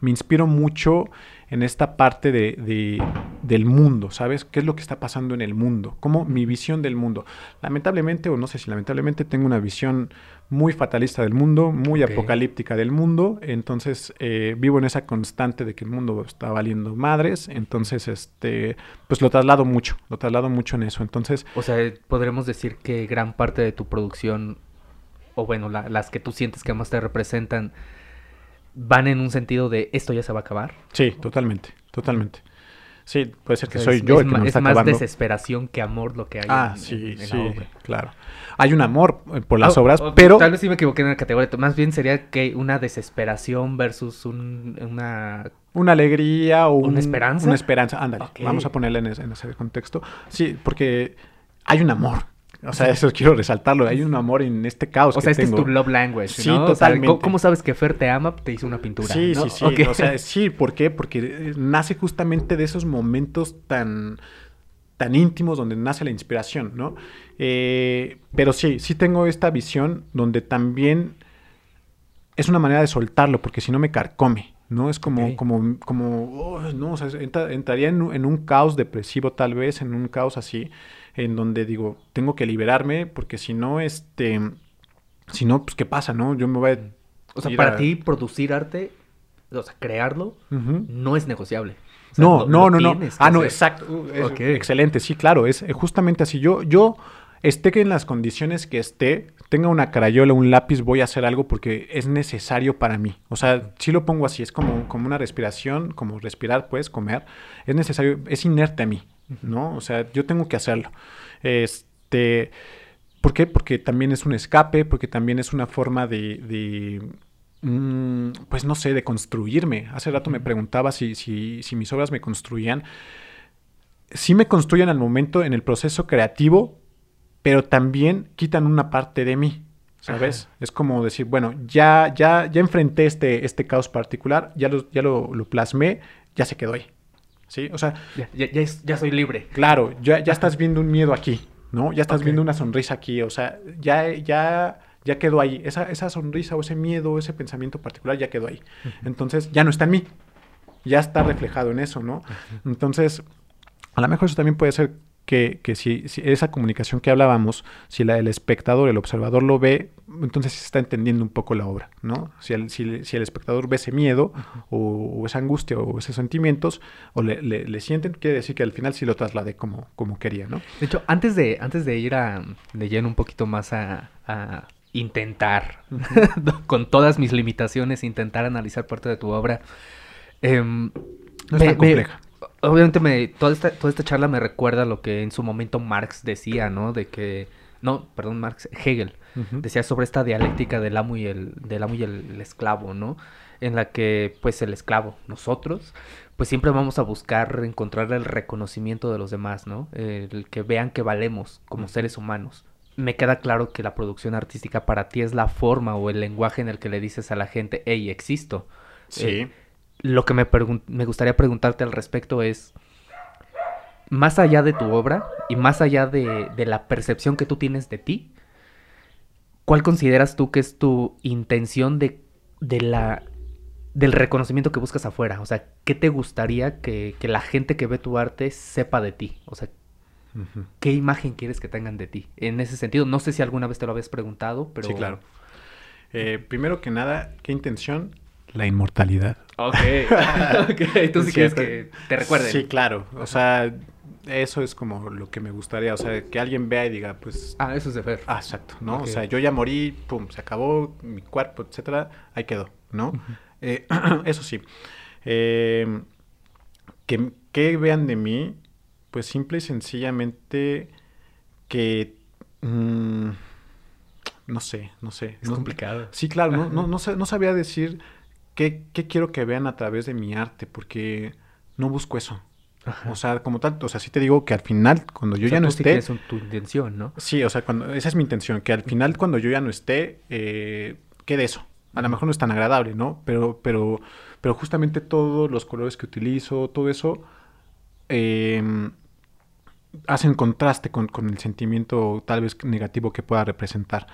me inspiro mucho en esta parte de, del mundo, ¿sabes? ¿Qué es lo que está pasando en el mundo? ¿Cómo mi visión del mundo? Lamentablemente, o no sé si lamentablemente, tengo una visión muy fatalista del mundo, muy apocalíptica del mundo, entonces eh, vivo en esa constante de que el mundo está valiendo madres, entonces este, pues lo traslado mucho, lo traslado mucho en eso, entonces...
O sea, podremos decir que gran parte de tu producción, o bueno, las que tú sientes que más te representan, van en un sentido de esto ya se va a acabar.
Sí, totalmente, totalmente. Sí, puede ser que soy yo
el que es más desesperación que amor lo que hay
ah, sí, sí, claro. Hay un amor eh, por las oh, obras, oh, pero...
Tal vez sí me equivoqué en la categoría. Más bien sería que una desesperación versus una...
Una alegría o
una esperanza.
Una esperanza, ándale. Vamos a ponerle en ese, en ese contexto. Sí, porque hay un amor o sea, eso quiero resaltarlo. Hay un amor en este caos.
O sea, este es tu love language. Sí, totalmente. ¿cómo, sabes que Fer te ama? Te hizo una pintura.
Sí, sí, sí. O sea, sí, ¿por qué? Porque eh, nace justamente de esos momentos tan, tan íntimos donde nace la inspiración, ¿no? Eh, pero sí, sí tengo esta visión donde también es una manera de soltarlo, porque si no me carcome. ¿no? Es como, como, como, oh, no, o sea, entraría en, en, un caos depresivo tal vez, en un caos así, en donde digo, tengo que liberarme porque si no, este, si no, pues qué pasa, ¿no? Yo me voy a...
O sea, para ti producir arte, o sea, crearlo, no es negociable.
no, no, no, no. Ah, no, exacto. Uh, excelente, sí, claro, es eh, justamente así. Yo, yo esté que en las condiciones que esté, tenga una carayola, un lápiz, voy a hacer algo porque es necesario para mí. O sea, si lo pongo así, es como, como una respiración, como respirar, puedes comer. Es necesario, es inerte a mí. ¿No? O sea, yo tengo que hacerlo. Este, ¿por qué? Porque también es un escape, porque también es una forma de, mm, pues no sé, de construirme. Hace rato me preguntaba si, si, si mis obras me construían. Sí me construyen al momento en el proceso creativo, pero también quitan una parte de mí. ¿Sabes? Es como decir, bueno, ya, ya, ya enfrenté este, este caos particular, ya lo, ya lo, lo plasmé, ya se quedó ahí. ¿Sí? O sea.
Ya, ya, ya, es- ya soy libre.
Claro, ya, ya estás viendo un miedo aquí, ¿no? Ya estás viendo una sonrisa aquí, o sea, ya, ya, ya quedó ahí. Esa, esa sonrisa o ese miedo, ese pensamiento particular ya quedó ahí. Entonces, ya no está en mí. Ya está reflejado en eso, ¿no? Entonces, a lo mejor eso también puede ser que, que si, si esa comunicación que hablábamos, si la, el espectador, el observador lo ve, entonces se está entendiendo un poco la obra, ¿no? Si el, si, si el espectador ve ese miedo o, o esa angustia o esos sentimientos o le, le- le sienten, quiere decir que al final sí lo trasladé como, como quería, ¿no?
De hecho, antes de, antes de ir a, de lleno un poquito más a, a intentar, con todas mis limitaciones, intentar analizar parte de tu obra, em,
No es tan compleja.
Obviamente me, toda, esta, toda esta charla me recuerda lo que en su momento Marx decía, ¿no? De que, no, perdón, Marx, Hegel, decía sobre esta dialéctica del amo y el, del amo y el, el esclavo, ¿no? En la que, pues, el esclavo, nosotros, pues siempre vamos a buscar encontrar el reconocimiento de los demás, ¿no? El que vean que valemos como seres humanos. Me queda claro que la producción artística para ti es la forma o el lenguaje en el que le dices a la gente, hey, existo.
Sí.
Eh, lo que me, me gustaría preguntarte al respecto es, más allá de tu obra y más allá de, de la percepción que tú tienes de ti, ¿cuál consideras tú que es tu intención de, de la, del reconocimiento que buscas afuera? O sea, ¿qué te gustaría que, que la gente que ve tu arte sepa de ti? O sea. ¿qué imagen quieres que tengan de ti? En ese sentido, no sé si alguna vez te lo habías preguntado, pero...
Sí, claro. Eh, primero que nada, ¿qué intención? La inmortalidad.
Ok, ok, tú sí quieres que te recuerden.
Sí, claro. O sea, eso es como lo que me gustaría. O sea, que alguien vea y diga, pues.
Ah, eso es de Fer.
Ah, exacto, ¿no? O sea, yo ya morí, pum, se acabó mi cuerpo, etcétera, ahí quedó, ¿no? Eh, eso sí. Eh, que, que vean de mí, pues simple y sencillamente que. mm, no sé, no sé.
Es
no-
complicado.
Sí, claro, no, no, no, no sabía decir qué, qué quiero que vean a través de mi arte, porque no busco eso.
Ajá.
O sea, como tal, o sea, sí te digo que al final, cuando yo
O sea,
ya no
tú
esté,
un- tu intención, ¿no?
sí, o sea, cuando, esa es mi intención, que al final, cuando yo ya no esté, eh, quede eso. A lo mejor no es tan agradable, ¿no? Pero, pero, pero justamente todos los colores que utilizo, todo eso, eh, hacen contraste con, con el sentimiento tal vez negativo que pueda representar.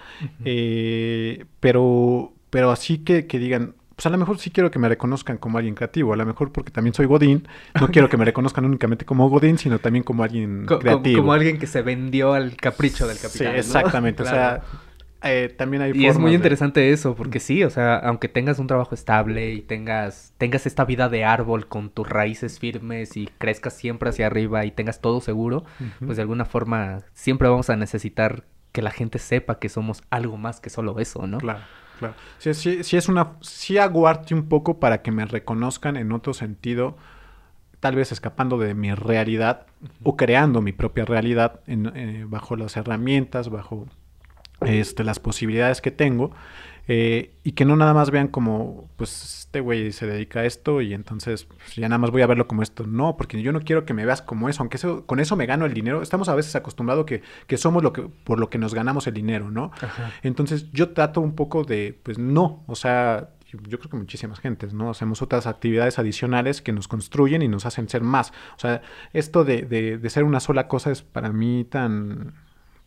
Eh, pero, pero así que, que digan, pues a lo mejor sí quiero que me reconozcan como alguien creativo, a lo mejor porque también soy Godín, no quiero que me reconozcan únicamente como Godín, sino también como alguien
Co-
creativo.
Como alguien que se vendió al capricho del
Sí,
capitán. ¿no?
exactamente,
Claro.
o sea, eh, también hay
Y es muy
de-
interesante eso, porque sí, o sea, aunque tengas un trabajo estable y tengas, tengas esta vida de árbol con tus raíces firmes y crezcas siempre hacia arriba y tengas todo seguro, pues de alguna forma siempre vamos a necesitar que la gente sepa que somos algo más que solo eso, ¿no?
Claro, claro. Sí, sí, es una, sí hago arte un poco para que me reconozcan en otro sentido, tal vez escapando de mi realidad o creando mi propia realidad en, eh, bajo las herramientas, bajo este, las posibilidades que tengo. Eh, y que no nada más vean como, pues este güey se dedica a esto y entonces pues, ya nada más voy a verlo como esto. No, porque yo no quiero que me veas como eso, aunque eso, con eso me gano el dinero. Estamos a veces acostumbrados que, que somos lo que, por lo que nos ganamos el dinero, ¿no?
Ajá.
Entonces yo trato un poco de, pues no, o sea, yo, yo creo que muchísimas gentes, ¿no? Hacemos otras actividades adicionales que nos construyen y nos hacen ser más. O sea, esto de, de, de ser una sola cosa es para mí tan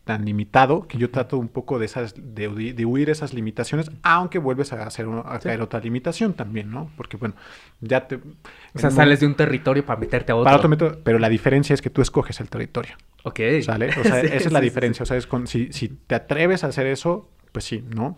tan limitado que yo trato un poco de esas de, de huir esas limitaciones aunque vuelves a hacer
Sí.
caer otra limitación también no porque bueno ya te
O sea, sales de un territorio para meterte a otro.
para otro método pero la diferencia es que tú escoges el territorio
Ok.
¿Sale? O sea,
Sí,
esa es la diferencia. O sea, es con, si, si te atreves a hacer eso, pues sí, ¿no?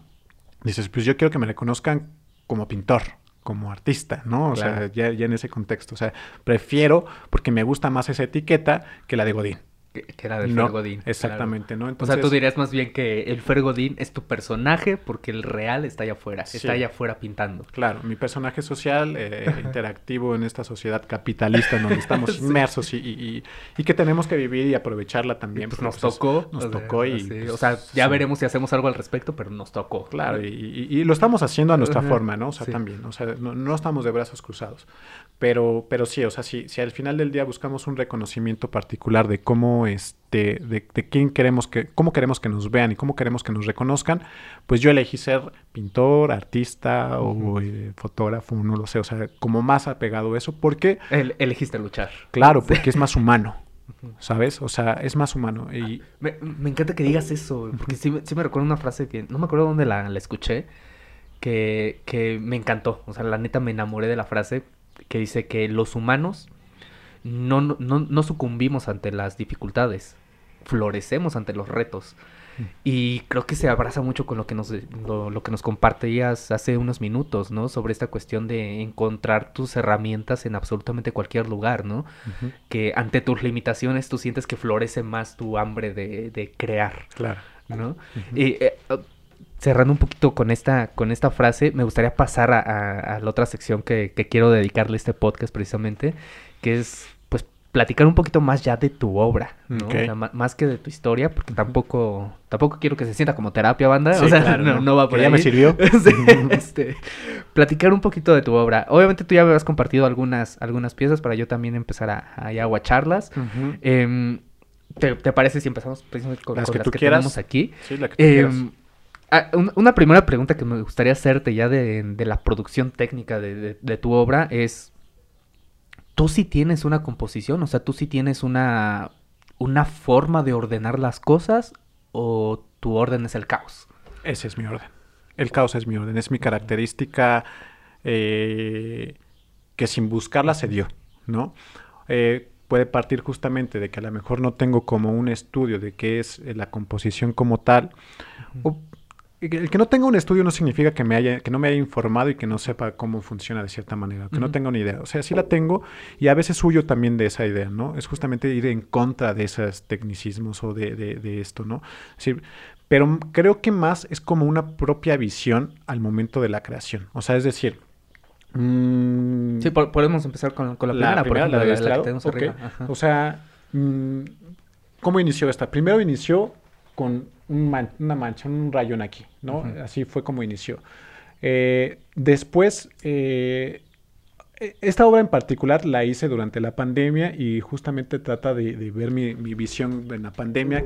Dices, pues yo quiero que me reconozcan como pintor, como artista, ¿no? O sea, ya, ya en ese contexto. O sea, prefiero, porque me gusta más esa etiqueta que la de Godín.
Que, era del no, Fergodín.
Exactamente, ¿no?
Entonces, o sea, tú dirías más bien que el Fergodín es tu personaje porque el real está allá afuera, está allá afuera pintando.
Claro, mi personaje social, eh, interactivo en esta sociedad capitalista en donde estamos inmersos y, y, que tenemos que vivir y aprovecharla también.
Pues nos pues, tocó.
Nos tocó y...
Pues, o sea, ya veremos si hacemos algo al respecto, pero nos tocó.
Claro, y, lo estamos haciendo a nuestra forma, ¿no? O sea, también, o sea, no, no, estamos de brazos cruzados. Pero, pero sí, o sea, si, si al final del día buscamos un reconocimiento particular de cómo este, de, de, quién queremos que, cómo queremos que nos vean y cómo queremos que nos reconozcan, pues yo elegí ser pintor, artista o eh, fotógrafo, no lo sé, o sea, como más apegado a eso, porque...
El, elegiste luchar.
Claro, porque es más humano. ¿Sabes? O sea, es más humano. Y...
Me, me encanta que digas eso, porque sí, sí, me recuerdo una frase que no me acuerdo dónde la, la escuché, que, que me encantó. O sea, la neta me enamoré de la frase que dice que los humanos no, no, no sucumbimos ante las dificultades, florecemos ante los retos. Mm. Y creo que se abraza mucho con lo que nos lo, que nos compartías hace unos minutos, ¿no? Sobre esta cuestión de encontrar tus herramientas en absolutamente cualquier lugar, ¿no? Que ante tus limitaciones tú sientes que florece más tu hambre de, de crear.
Claro.
¿No? Y eh, cerrando un poquito con esta, con esta frase, me gustaría pasar a, la otra sección que, quiero dedicarle a este podcast precisamente, que es pues platicar un poquito más ya de tu obra, ¿no? O sea, más que de tu historia, porque tampoco, tampoco quiero que se sienta como terapia, banda. o sea, no, va por ahí.
Ya me sirvió.
este, platicar un poquito de tu obra. Obviamente tú ya me habías compartido algunas, algunas piezas para yo también empezar a, a, aguacharlas. Em, ¿te, parece si empezamos precisamente con
las que,
tú
tenemos
aquí?
Sí, la que tú quieras.
Ah, una primera pregunta que me gustaría hacerte ya de, la producción técnica de, tu obra es, ¿tú sí tienes una composición? O sea, ¿tú sí tienes una, una forma de ordenar las cosas o tu orden es el caos?
Ese es mi orden. El caos es mi orden, es mi característica eh, que sin buscarla se dio, ¿no? Eh, puede partir justamente de que a lo mejor no tengo como un estudio de qué es la composición como tal, el que no tenga un estudio no significa que, me haya, que no me haya informado y que no sepa cómo funciona de cierta manera, que no tenga ni idea. O sea, sí la tengo y a veces huyo también de esa idea, ¿no? Es justamente ir en contra de esos tecnicismos o de, de, esto, ¿no? pero creo que más es como una propia visión al momento de la creación. O sea, es decir...
Mm, sí, podemos empezar con, la, primera, la, de la, que tenemos arriba.
O sea, mm, ¿cómo inició esta? Primero inició con una mancha, un rayón aquí, ¿no? Así fue como inició. Eh, después, eh, esta obra en particular la hice durante la pandemia y justamente trata de, ver mi, visión en la pandemia.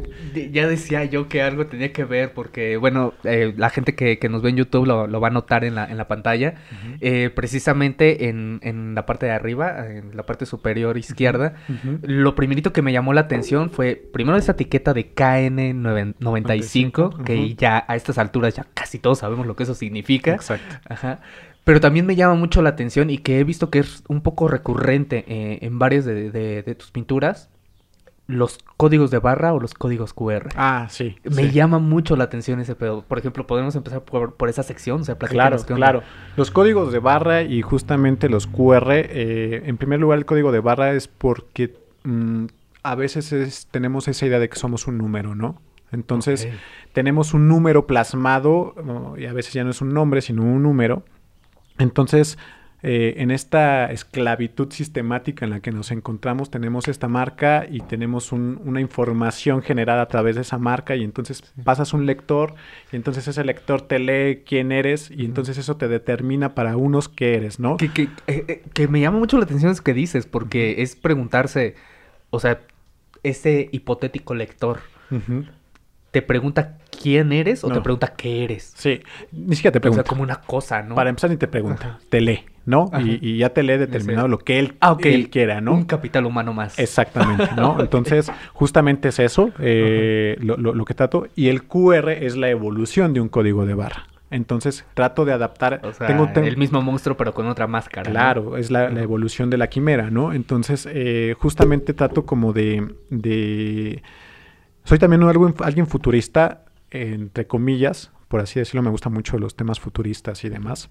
Ya decía yo que algo tenía que ver porque, bueno, eh, la gente que, nos ve en YouTube lo, va a notar en la, en la pantalla. Eh, precisamente en, la parte de arriba, en la parte superior izquierda, lo primerito que me llamó la atención fue primero esa etiqueta de KN95, que ya a estas alturas ya casi todos sabemos lo que eso significa.
Exacto.
Ajá. Pero también me llama mucho la atención y que he visto que es un poco recurrente eh, en varias de, tus pinturas, los códigos de barra o los códigos QR.
Ah, sí.
Me llama mucho la atención ese pedo. Por ejemplo, podemos empezar por, esa sección. O sea,
claro, claro. Los códigos de barra y justamente los QR, eh, en primer lugar el código de barra es porque mm, a veces tenemos esa idea de que somos un número, ¿no? Entonces, tenemos un número plasmado, y a veces ya no es un nombre, sino un número entonces, eh, en esta esclavitud sistemática en la que nos encontramos, tenemos esta marca y tenemos una información generada a través de esa marca y entonces pasas un lector y entonces ese lector te lee quién eres y entonces eso te determina para unos qué eres, ¿no?
Que, que, eh, eh, me llama mucho la atención eso que dices, porque es preguntarse, o sea, ese hipotético lector te pregunta quién eres o te pregunta qué eres.
Sí, ni siquiera te pregunta.
O sea, como una cosa, ¿no?
Para empezar ni te pregunta, te lee, ¿no? Y, ya te lee determinado lo que él, ah, él, quiera, ¿no?
Un capital humano más.
Exactamente, ¿no? Entonces, justamente es eso eh, lo, que trato. Y el QR es la evolución de un código de barra. Entonces trato de adaptar.
O sea, tengo, el mismo monstruo, pero con otra máscara.
Claro, es la, evolución de la quimera, ¿no? Entonces, eh, justamente trato como de, de soy también alguien futurista, entre comillas, por así decirlo, me gustan mucho los temas futuristas y demás.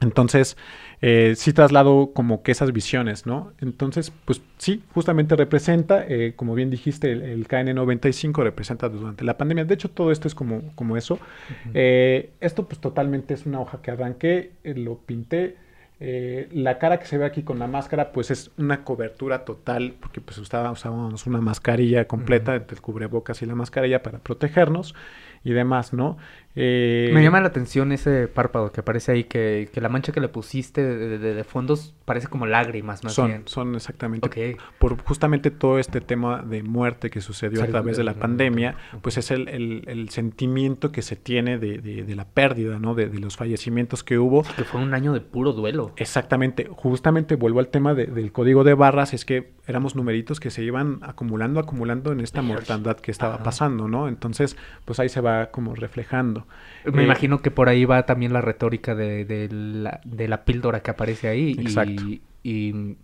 Entonces, eh, sí traslado como que esas visiones, ¿no? Entonces, pues sí, justamente representa, eh, como bien dijiste, el, KN95 representa durante la pandemia. De hecho, todo esto es como, como eso. Eh, esto pues totalmente es una hoja que arranqué, lo pinté. La cara que se ve aquí con la máscara, pues es una cobertura total, porque pues usábamos una mascarilla completa, entre el cubrebocas y la mascarilla para protegernos y demás, ¿no?
Eh, Me llama la atención ese párpado que aparece ahí, que, que la mancha que le pusiste de, de, fondos parece como lágrimas más
son,
bien.
Son exactamente. Por justamente todo este tema de muerte que sucedió a través de la pandemia, pues es el, el, el, sentimiento que se tiene de, de la pérdida, ¿no? De, los fallecimientos que hubo.
Que fue un año de puro duelo.
Exactamente. Justamente vuelvo al tema del código de barras, es que éramos numeritos que se iban acumulando, acumulando en esta mortandad que estaba pasando, ¿no? Entonces, pues ahí se va como reflejando.
Me eh, imagino que por ahí va también la retórica de, de, la, de la, píldora que aparece ahí. Exacto. Y,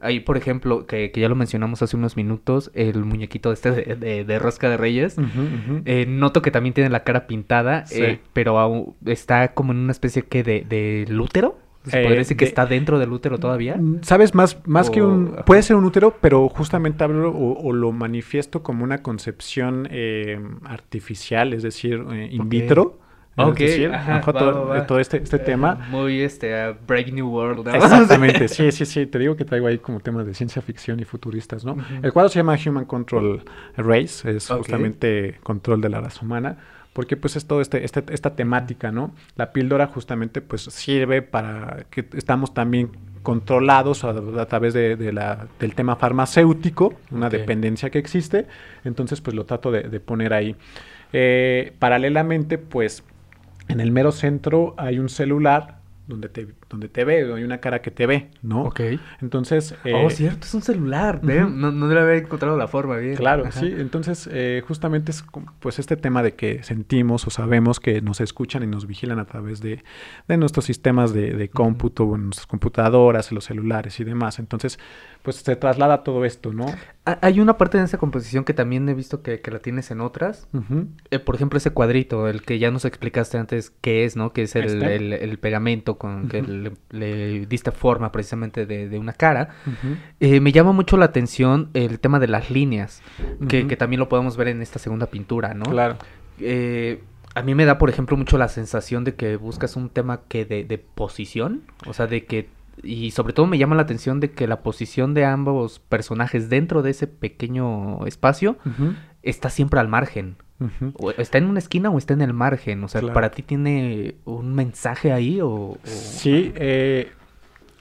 ahí, por ejemplo, que, que, ya lo mencionamos hace unos minutos, el muñequito este de, de Rosca de Reyes. Eh, noto que también tiene la cara pintada, eh, pero está como en una especie que de, de útero. ¿Se podría decir que está dentro del útero todavía?
Sabes, más, más que un... Puede ser un útero, pero justamente hablo o, lo manifiesto como una concepción eh, artificial, es decir, eh, in vitro.
Ok,
todo, este, este tema.
Muy este, uh, Break New World.
Exactamente, sí, sí, sí. Te digo que traigo ahí como temas de ciencia ficción y futuristas, ¿no? El cuadro se llama Human Control Race, es justamente control de la raza humana porque pues es todo este, este, esta temática, ¿no? La píldora justamente pues sirve para que estamos también controlados a, través de, la, del tema farmacéutico, una dependencia que existe, entonces pues lo trato de, poner ahí. Eh, paralelamente pues en el mero centro hay un celular donde te, donde te ve, hay una cara que te ve, ¿no?
Ok.
Entonces...
oh, eh, cierto, es un celular, no, no debe haber encontrado la forma bien.
Claro, sí, entonces eh, justamente es pues este tema de que sentimos o sabemos que nos escuchan y nos vigilan a través de, de nuestros sistemas de, de cómputo, nuestras computadoras, los celulares y demás. Entonces, pues se traslada todo esto, ¿no?
Hay una parte de esa composición que también he visto que, que la tienes en otras. Eh, por ejemplo, ese cuadrito, el que ya nos explicaste antes qué es, ¿no? Que es el, ¿Este? el, pegamento con que le, diste forma precisamente de, una cara. Eh, me llama mucho la atención el tema de las líneas, que, que, también lo podemos ver en esta segunda pintura, ¿no?
Claro.
Eh, a mí me da, por ejemplo, mucho la sensación de que buscas un tema que de, de posición, o sea, de que y sobre todo me llama la atención de que la posición de ambos personajes dentro de ese pequeño espacio está siempre al margen. O está en una esquina o está en el margen. O sea, ¿para ti tiene un mensaje ahí o...?
Sí, eh,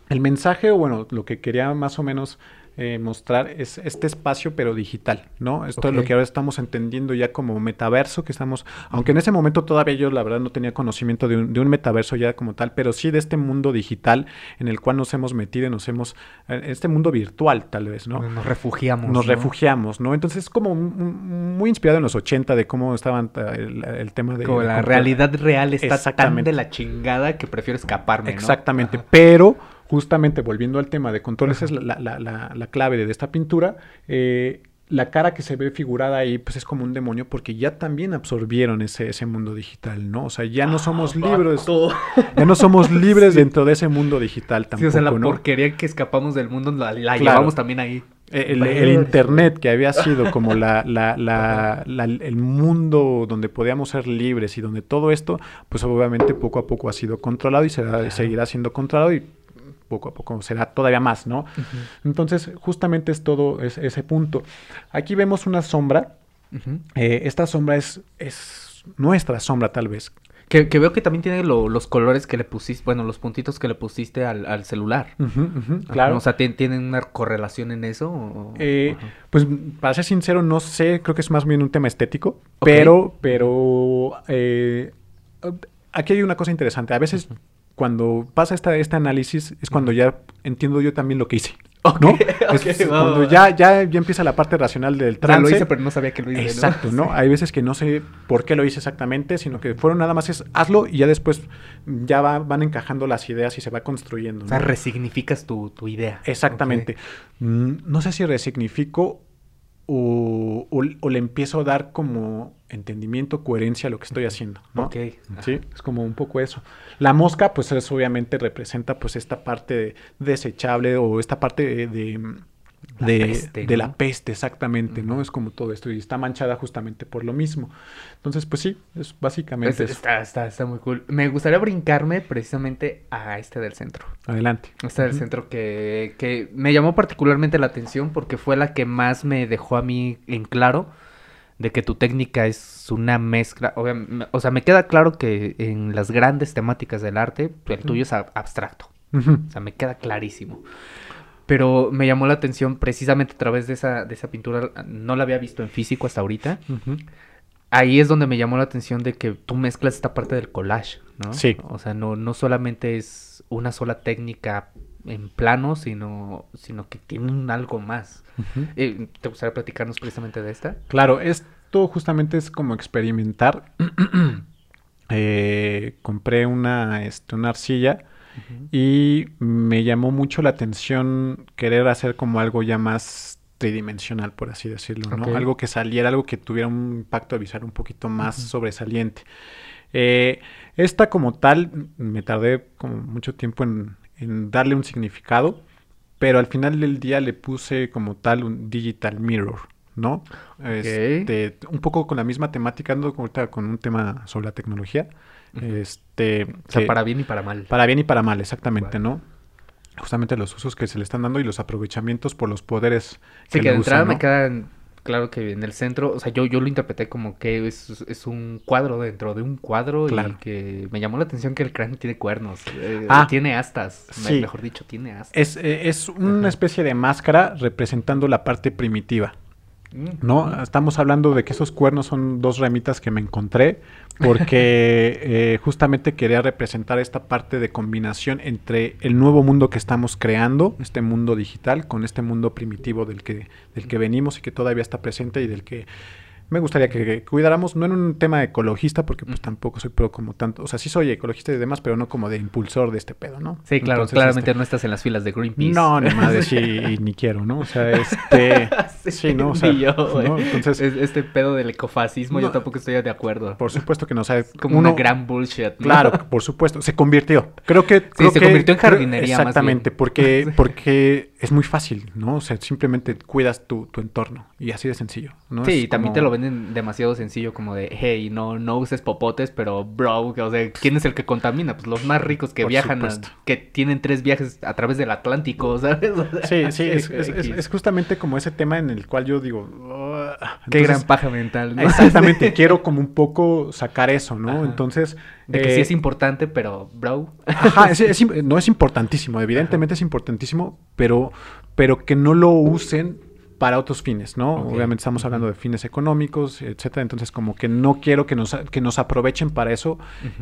el mensaje, bueno, lo que quería más o menos eh, mostrar es este espacio pero digital, ¿no? Esto es lo que ahora estamos entendiendo ya como metaverso, que estamos, aunque en ese momento todavía yo la verdad no tenía conocimiento de un, metaverso ya como tal, pero sí de este mundo digital en el cual nos hemos metido, nos hemos, eh, este mundo virtual tal vez, ¿no?
Nos refugiamos.
Nos refugiamos, ¿no? Entonces es como muy inspirado en los 80 de cómo estaban el, tema de...
Como la realidad real está tan de la chingada que prefiero escaparme,
Exactamente, pero justamente volviendo al tema de control, esa es la, la, la, clave de esta pintura. Eh, la cara que se ve figurada ahí, pues es como un demonio, porque ya también absorbieron ese, ese mundo digital, ¿no? O sea, ya no somos ah, libres. Ya no somos libres dentro de ese mundo digital tampoco. Sí, o sea,
la porquería que escapamos del mundo la, llevamos también ahí.
El, internet que había sido como la, la, la, el mundo donde podíamos ser libres y donde todo esto, pues obviamente poco a poco ha sido controlado y será, seguirá siendo controlado y poco a poco será todavía más, ¿no? Entonces, justamente es todo ese punto. Aquí vemos una sombra. Eh, esta sombra es, es nuestra sombra, tal vez.
Que, veo que también tiene los colores que le pusiste, bueno, los puntitos que le pusiste al, celular.
claro.
O sea, ¿tienen una correlación en eso?
Eh, pues, para ser sincero, no sé, creo que es más bien un tema estético, pero, pero, eh, aquí hay una cosa interesante. A veces cuando pasa esta, este análisis es cuando ya entiendo yo también lo que hice. ¿no? cuando Ya, ya, ya empieza la parte racional del trance.
lo hice, pero no sabía que lo hice.
Exacto, ¿no? Hay veces que no sé por qué lo hice exactamente, sino que fueron nada más es hazlo y ya después ya van encajando las ideas y se va construyendo.
O sea, resignificas tu, idea.
Exactamente. Mm, no sé si resignifico o, o, le empiezo a dar como entendimiento, coherencia a lo que estoy haciendo, ¿no?
Ok.
Sí, es como un poco eso. La mosca, pues eso obviamente representa pues esta parte desechable o esta parte de de, la peste, de la peste, exactamente, ¿no? Es como todo esto y está manchada justamente por lo mismo. Entonces, pues sí, es básicamente
Está, está, está muy cool. Me gustaría brincarme precisamente a este del centro.
Adelante.
Este del centro que, que me llamó particularmente la atención porque fue la que más me dejó a mí en claro de que tu técnica es una mezcla, o sea, me queda claro que en las grandes temáticas del arte, el tuyo es abstracto. O sea, me queda clarísimo. Pero me llamó la atención precisamente a través de esa, de esa pintura, no la había visto en físico hasta ahorita. Ahí es donde me llamó la atención de que tú mezclas esta parte del collage, ¿no?
Sí.
O sea, no, no solamente es una sola técnica en plano, sino, sino que tienen algo más. Eh, ¿Te gustaría platicarnos precisamente de esta?
Claro, esto justamente es como experimentar. Eh, compré una, este, una arcilla y me llamó mucho la atención querer hacer como algo ya más tridimensional, por así decirlo, ¿no? Algo que saliera, algo que tuviera un impacto visual un poquito más sobresaliente. Eh, esta como tal, me tardé como mucho tiempo en, darle un significado, pero al final del día le puse como tal un digital mirror, ¿no? Este, un poco con la misma temática, ando con un tema sobre la tecnología. Este,
o sea, para bien y para mal.
Para bien y para mal, exactamente, ¿no? Justamente los usos que se le están dando y los aprovechamientos por los poderes.
Sí, que, de entrada me queda claro que en el centro, o sea, yo, yo lo interpreté como que es, un cuadro dentro de un cuadro y que me llamó la atención que el cráneo tiene cuernos, eh, ah, tiene astas, mejor dicho, tiene astas.
Es, eh, es una especie de máscara representando la parte primitiva. ¿No? Estamos hablando de que esos cuernos son dos ramitas que me encontré porque eh, justamente quería representar esta parte de combinación entre el nuevo mundo que estamos creando, este mundo digital, con este mundo primitivo del que, del que venimos y que todavía está presente y del que me gustaría que, cuidáramos, no en un tema ecologista, porque pues tampoco soy pro como tanto, o sea, sí soy ecologista y demás, pero no como de impulsor de este pedo, ¿no?
Sí, claro, claramente este no estás en las filas de Greenpeace.
No, ni madre, sí, ni quiero, ¿no? O sea, este... sí, ¿no? O sea,
yo, ¿no? Entonces... Este pedo del ecofascismo yo tampoco estoy de acuerdo.
Por supuesto que no, o sea...
Como una gran bullshit,
Claro, por supuesto, se convirtió. Creo que...
sí, se convirtió en jardinería
Exactamente, porque, porque es muy fácil, ¿no? O sea, simplemente cuidas tu, tu entorno y así de sencillo, ¿no?
Sí, también te lo venden demasiado sencillo como de, hey, no, no uses popotes, pero bro, o sea, ¿quién es el que contamina? Pues los más ricos que viajan, que tienen tres viajes a través del Atlántico, ¿sabes?
sí, sí, es, justamente como ese tema en el cual yo digo,
qué gran paja mental,
¿no? Exactamente, quiero como un poco sacar eso, ¿no? Entonces...
De que sí es importante, pero bro.
Ajá, no es importantísimo, evidentemente es importantísimo, pero, pero que no lo usen para otros fines, ¿no? Obviamente estamos hablando de fines económicos, etcétera, entonces como que no quiero que nos, que nos aprovechen para eso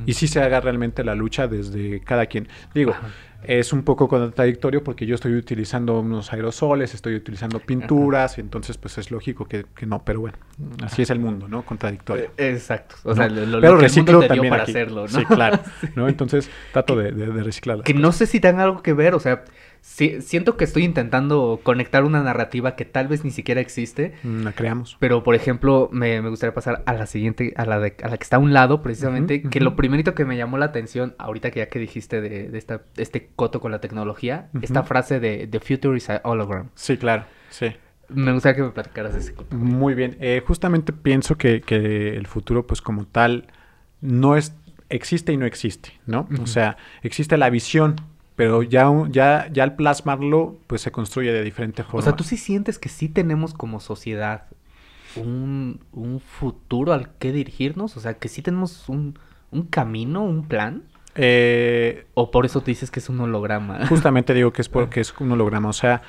y sí se haga realmente la lucha desde cada quien. Digo, es un poco contradictorio porque yo estoy utilizando unos aerosoles, estoy utilizando pinturas, y entonces pues es lógico que, no, pero bueno, así es el mundo, ¿no? Contradictorio.
Eh, exacto. O sea, lo,
pero reciclo también
para hacerlo, ¿no?
Sí, claro. ¿no? Entonces trato de, de, de reciclarla.
Que no sé si tenga algo que ver, o sea, Sí, siento que estoy intentando conectar una narrativa que tal vez ni siquiera existe.
Mm, la creamos.
Pero, por ejemplo, me, gustaría pasar a la siguiente, a la, de, a la que está a un lado, precisamente, que lo primerito que me llamó la atención, ahorita que ya que dijiste de, esta, este coto con la tecnología, esta frase de The future is a hologram.
Sí, claro, sí.
Me gustaría que me platicaras de ese coto.
Muy bien. Eh, justamente pienso que, que el futuro, pues como tal, no es existe y no existe, ¿no? O sea, existe la visión, pero ya, ya, ya al plasmarlo, pues se construye de diferente forma.
O sea, ¿tú sí sientes que sí tenemos como sociedad un, futuro al que dirigirnos? O sea, que sí tenemos un, camino, un plan.
Eh,
¿O por eso te dices que es un holograma?
Justamente digo que es porque es un holograma. O sea,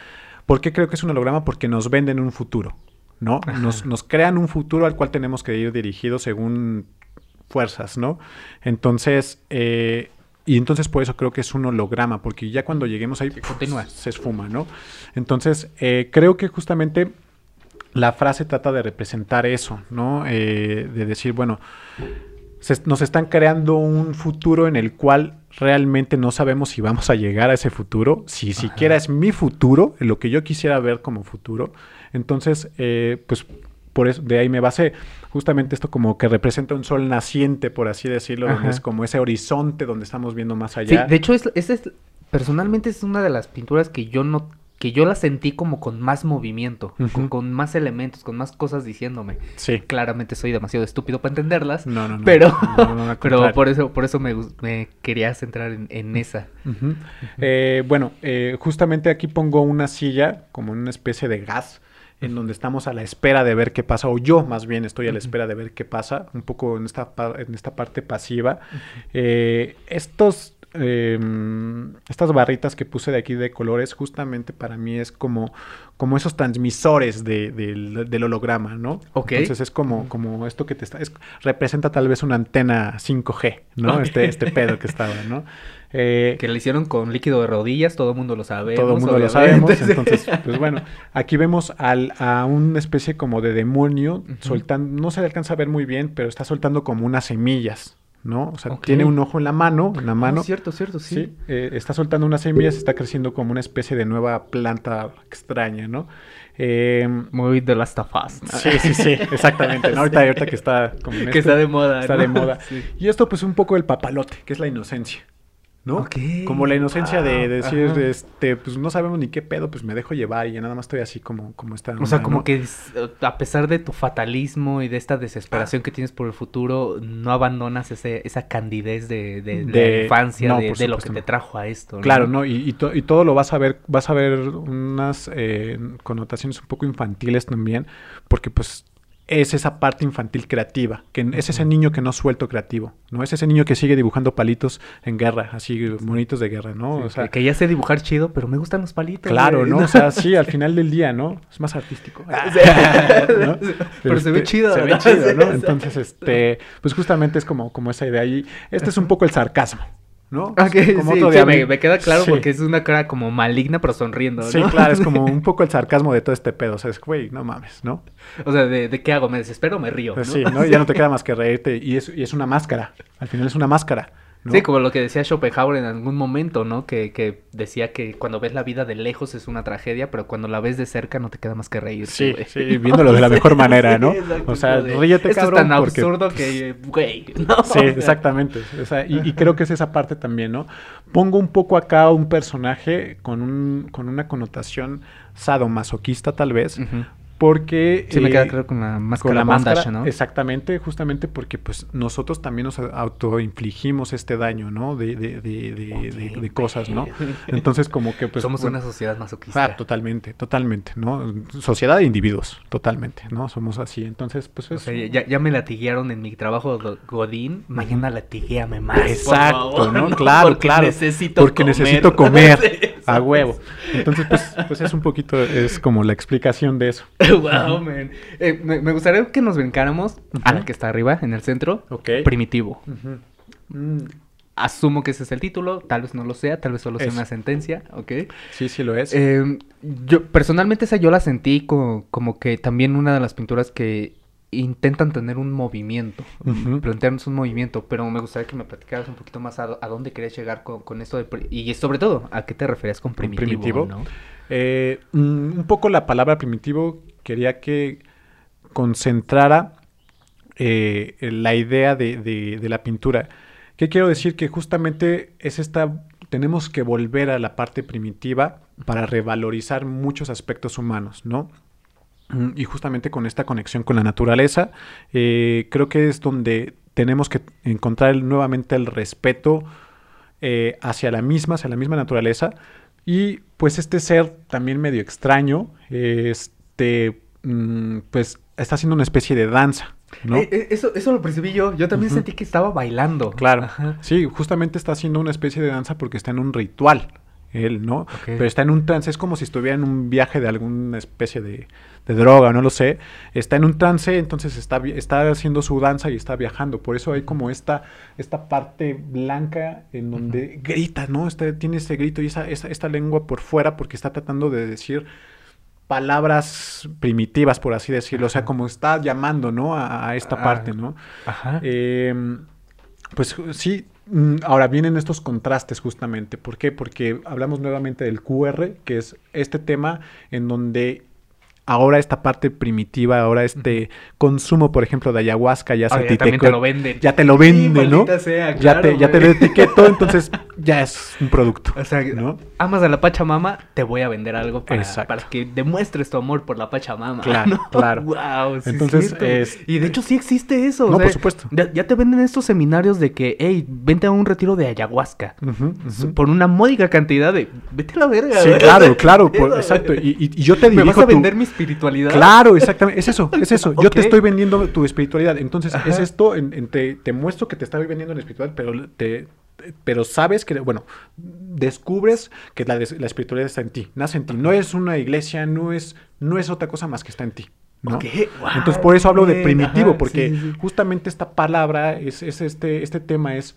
¿por qué creo que es un holograma? Porque nos venden un futuro, ¿no? Nos, nos crean un futuro al cual tenemos que ir dirigidos según fuerzas, ¿no? Entonces, eh, y entonces por eso creo que es un holograma, porque ya cuando lleguemos ahí
continúa.
se esfuma, ¿no? Entonces eh, creo que justamente la frase trata de representar eso, ¿no? Eh, de decir, bueno, nos están creando un futuro en el cual realmente no sabemos si vamos a llegar a ese futuro, si siquiera es mi futuro, lo que yo quisiera ver como futuro. Entonces, eh, pues por eso, de ahí me basé. Justamente esto como que representa un sol naciente, por así decirlo, donde es como ese horizonte donde estamos viendo más allá.
Sí, de hecho, es, es, personalmente es una de las pinturas que yo no que yo la sentí como con más movimiento, con, más elementos, con más cosas diciéndome.
Sí.
Claramente soy demasiado estúpido para entenderlas. No, no, no. Pero, pero por eso, por eso me, me quería centrar en, esa.
Eh, bueno, eh, justamente aquí pongo una silla como una especie de gas en donde estamos a la espera de ver qué pasa, o yo más bien estoy a la espera de ver qué pasa, un poco en esta, en esta parte pasiva. Eh, estos Em, estas barritas que puse de aquí de colores, justamente para mí es como, como esos transmisores de, del holograma, ¿no?
Ok.
Entonces es como, como esto que te está, representa tal vez una antena 5G, ¿no? Este, este pedo que estaba, ¿no?
Eh, que le hicieron con líquido de rodillas, todo el mundo lo sabe.
Todo el mundo lo sabemos, entonces, pues bueno, aquí vemos al, a una especie como de demonio soltando, no se le alcanza a ver muy bien, pero está soltando como unas semillas, ¿no? O sea, tiene un ojo en la mano, en la mano.
Ah, cierto, cierto, sí.
sí eh, está soltando unas semillas, está creciendo como una especie de nueva planta extraña, ¿no?
Eh, Muy de las tafas.
Sí, sí, sí, exactamente. ¿no? Ahorita, ahorita que está
como que está de moda.
Está de moda. Y esto, pues, un poco el papalote, que es la inocencia. ¿No? Como la inocencia de, decir, este, pues no sabemos ni qué pedo, pues me dejo llevar y ya nada más estoy así como, como está.
O sea, como que a pesar de tu fatalismo y de esta desesperación ah. que tienes por el futuro, no abandonas ese, esa candidez de, de, la infancia, de, lo que te trajo a esto.
Claro, ¿no? Y, y, todo lo vas a ver, vas a ver unas eh, connotaciones un poco infantiles también, porque pues es esa parte infantil creativa, que es ese niño que no suelto creativo, ¿no? Es ese niño que sigue dibujando palitos en guerra, así bonitos de guerra, ¿no?
o sea, que ya sé dibujar chido, pero me gustan los palitos.
Claro, ¿no? O sea, sí, al final del día, ¿no? Es más artístico.
Pero se ve este, chido.
Se ve chido, ¿no? Entonces, este, pues justamente es como, como esa idea. Y este es un poco el sarcasmo, ¿no?
como sí, me, queda claro porque es una cara como maligna pero sonriendo, ¿no?
Sí, claro, es como un poco el sarcasmo de todo este pedo, o sea, es, güey, no mames, ¿no?
O sea, ¿de, qué hago? ¿Me desespero o me río?
Pues sí, ¿no? Ya no te queda más que reírte y es, y es una máscara, al final es una máscara.
Sí, como lo que decía Schopenhauer en algún momento, ¿no? Que, que, decía que cuando ves la vida de lejos es una tragedia, pero cuando la ves de cerca no te queda más que reír.
Sí, sí, viéndolo de la mejor manera, ¿no? o sea, ríete,
Esto
cabrón.
es tan absurdo que, güey, ¿no?
Sí, exactamente. O sea, y, creo que es esa parte también, ¿no? Pongo un poco acá un personaje con, un, con una connotación sadomasoquista, tal vez, porque...
Sí, me queda eh, claro con la máscara, con ¿no?
Exactamente, justamente porque pues nosotros también nos autoinfligimos este daño, ¿no? De, de, de, de, cosas, ¿no? Entonces como que pues...
Somos una sociedad masoquista.
Ah, totalmente, totalmente, ¿no? Sociedad de individuos, totalmente, ¿no? Somos así, entonces pues...
O sea, ya, ya, me latiguearon en mi trabajo Godín, mañana latiguéame más,
Exacto, ¿no? Claro, porque claro. Necesito porque necesito comer a huevo. Entonces pues, pues es un poquito, es como la explicación de eso.
wow, man. Eh, me, gustaría que nos brincáramos a la que está arriba, en el centro. Primitivo. Mm. Asumo que ese es el título, tal vez no lo sea, tal vez solo sea una sentencia, ¿ok?
Sí, sí lo es.
Em, yo, personalmente esa yo la sentí como, como, que también una de las pinturas que intentan tener un movimiento, plantearnos un movimiento, pero me gustaría que me platicaras un poquito más a, dónde querías llegar con, esto de, y sobre todo, a qué te referías con primitivo, primitivo? ¿no?
Eh, mm, un poco la palabra primitivo quería que concentrara eh, la idea de, la pintura. ¿Qué quiero decir? Que justamente es esta, tenemos que volver a la parte primitiva para revalorizar muchos aspectos humanos, ¿no? Y justamente con esta conexión con la naturaleza, eh, creo que es donde tenemos que encontrar nuevamente el respeto eh, hacia la misma, hacia la misma naturaleza. Y pues este ser también medio extraño, este este, mm, pues está haciendo una especie de danza. ¿no?
Eh, eh, eso, eso lo percibí yo. Yo también sentí que estaba bailando.
Claro. Sí, justamente está haciendo una especie de danza porque está en un ritual. Él, ¿no? Pero está en un trance, es como si estuviera en un viaje de alguna especie de, droga, no lo sé. Está en un trance, entonces está, está haciendo su danza y está viajando. Por eso hay como esta, esta parte blanca en donde grita, ¿no? Está, tiene ese grito y esa, esta lengua por fuera porque está tratando de decir palabras primitivas, por así decirlo, o sea, como está llamando, ¿no? A, esta ah, parte, ¿no? Ajá. Em, pues sí, ahora vienen estos contrastes justamente. ¿Por qué? Porque hablamos nuevamente del QR, que es este tema en donde ahora esta parte primitiva, ahora este consumo, por ejemplo, de ayahuasca ya, se
Ahora ya también te lo venden.
Ya te lo venden, ¿no?
sea,
ya
claro,
te, ya te lo etiquetó, entonces ya es un producto.
O sea,
¿no?
amas a la Pachamama, te voy a vender algo para, para que demuestres tu amor por la Pachamama.
Claro,
¿no?
claro.
Wow, sí
Entonces,
es Y de hecho sí existe eso. o
No,
sea,
por supuesto.
Ya, te venden estos seminarios de que, hey, vente a un retiro de ayahuasca.
Ujú.
Por una módica cantidad de... Vete a la verga,
Sí, claro, claro, por- exacto. Y, y- y yo te
¿Me
dirijo
vas a
tu-
vender mi espiritualidad?
Claro, exactamente. Es eso, es eso. Yo te estoy vendiendo tu espiritualidad. Entonces,
Ajá.
es esto, en- en te, te muestro que te estoy vendiendo la espiritualidad, pero te pero sabes que, bueno, descubres que la, espiritualidad está en ti, nace en ti. No es una iglesia, no es, no es otra cosa más que está en ti. ¿no?
Ok, wow,
Entonces, por eso hablo de primitivo,
ajá,
porque
sí, sí, sí.
justamente esta palabra, es, es este, este tema es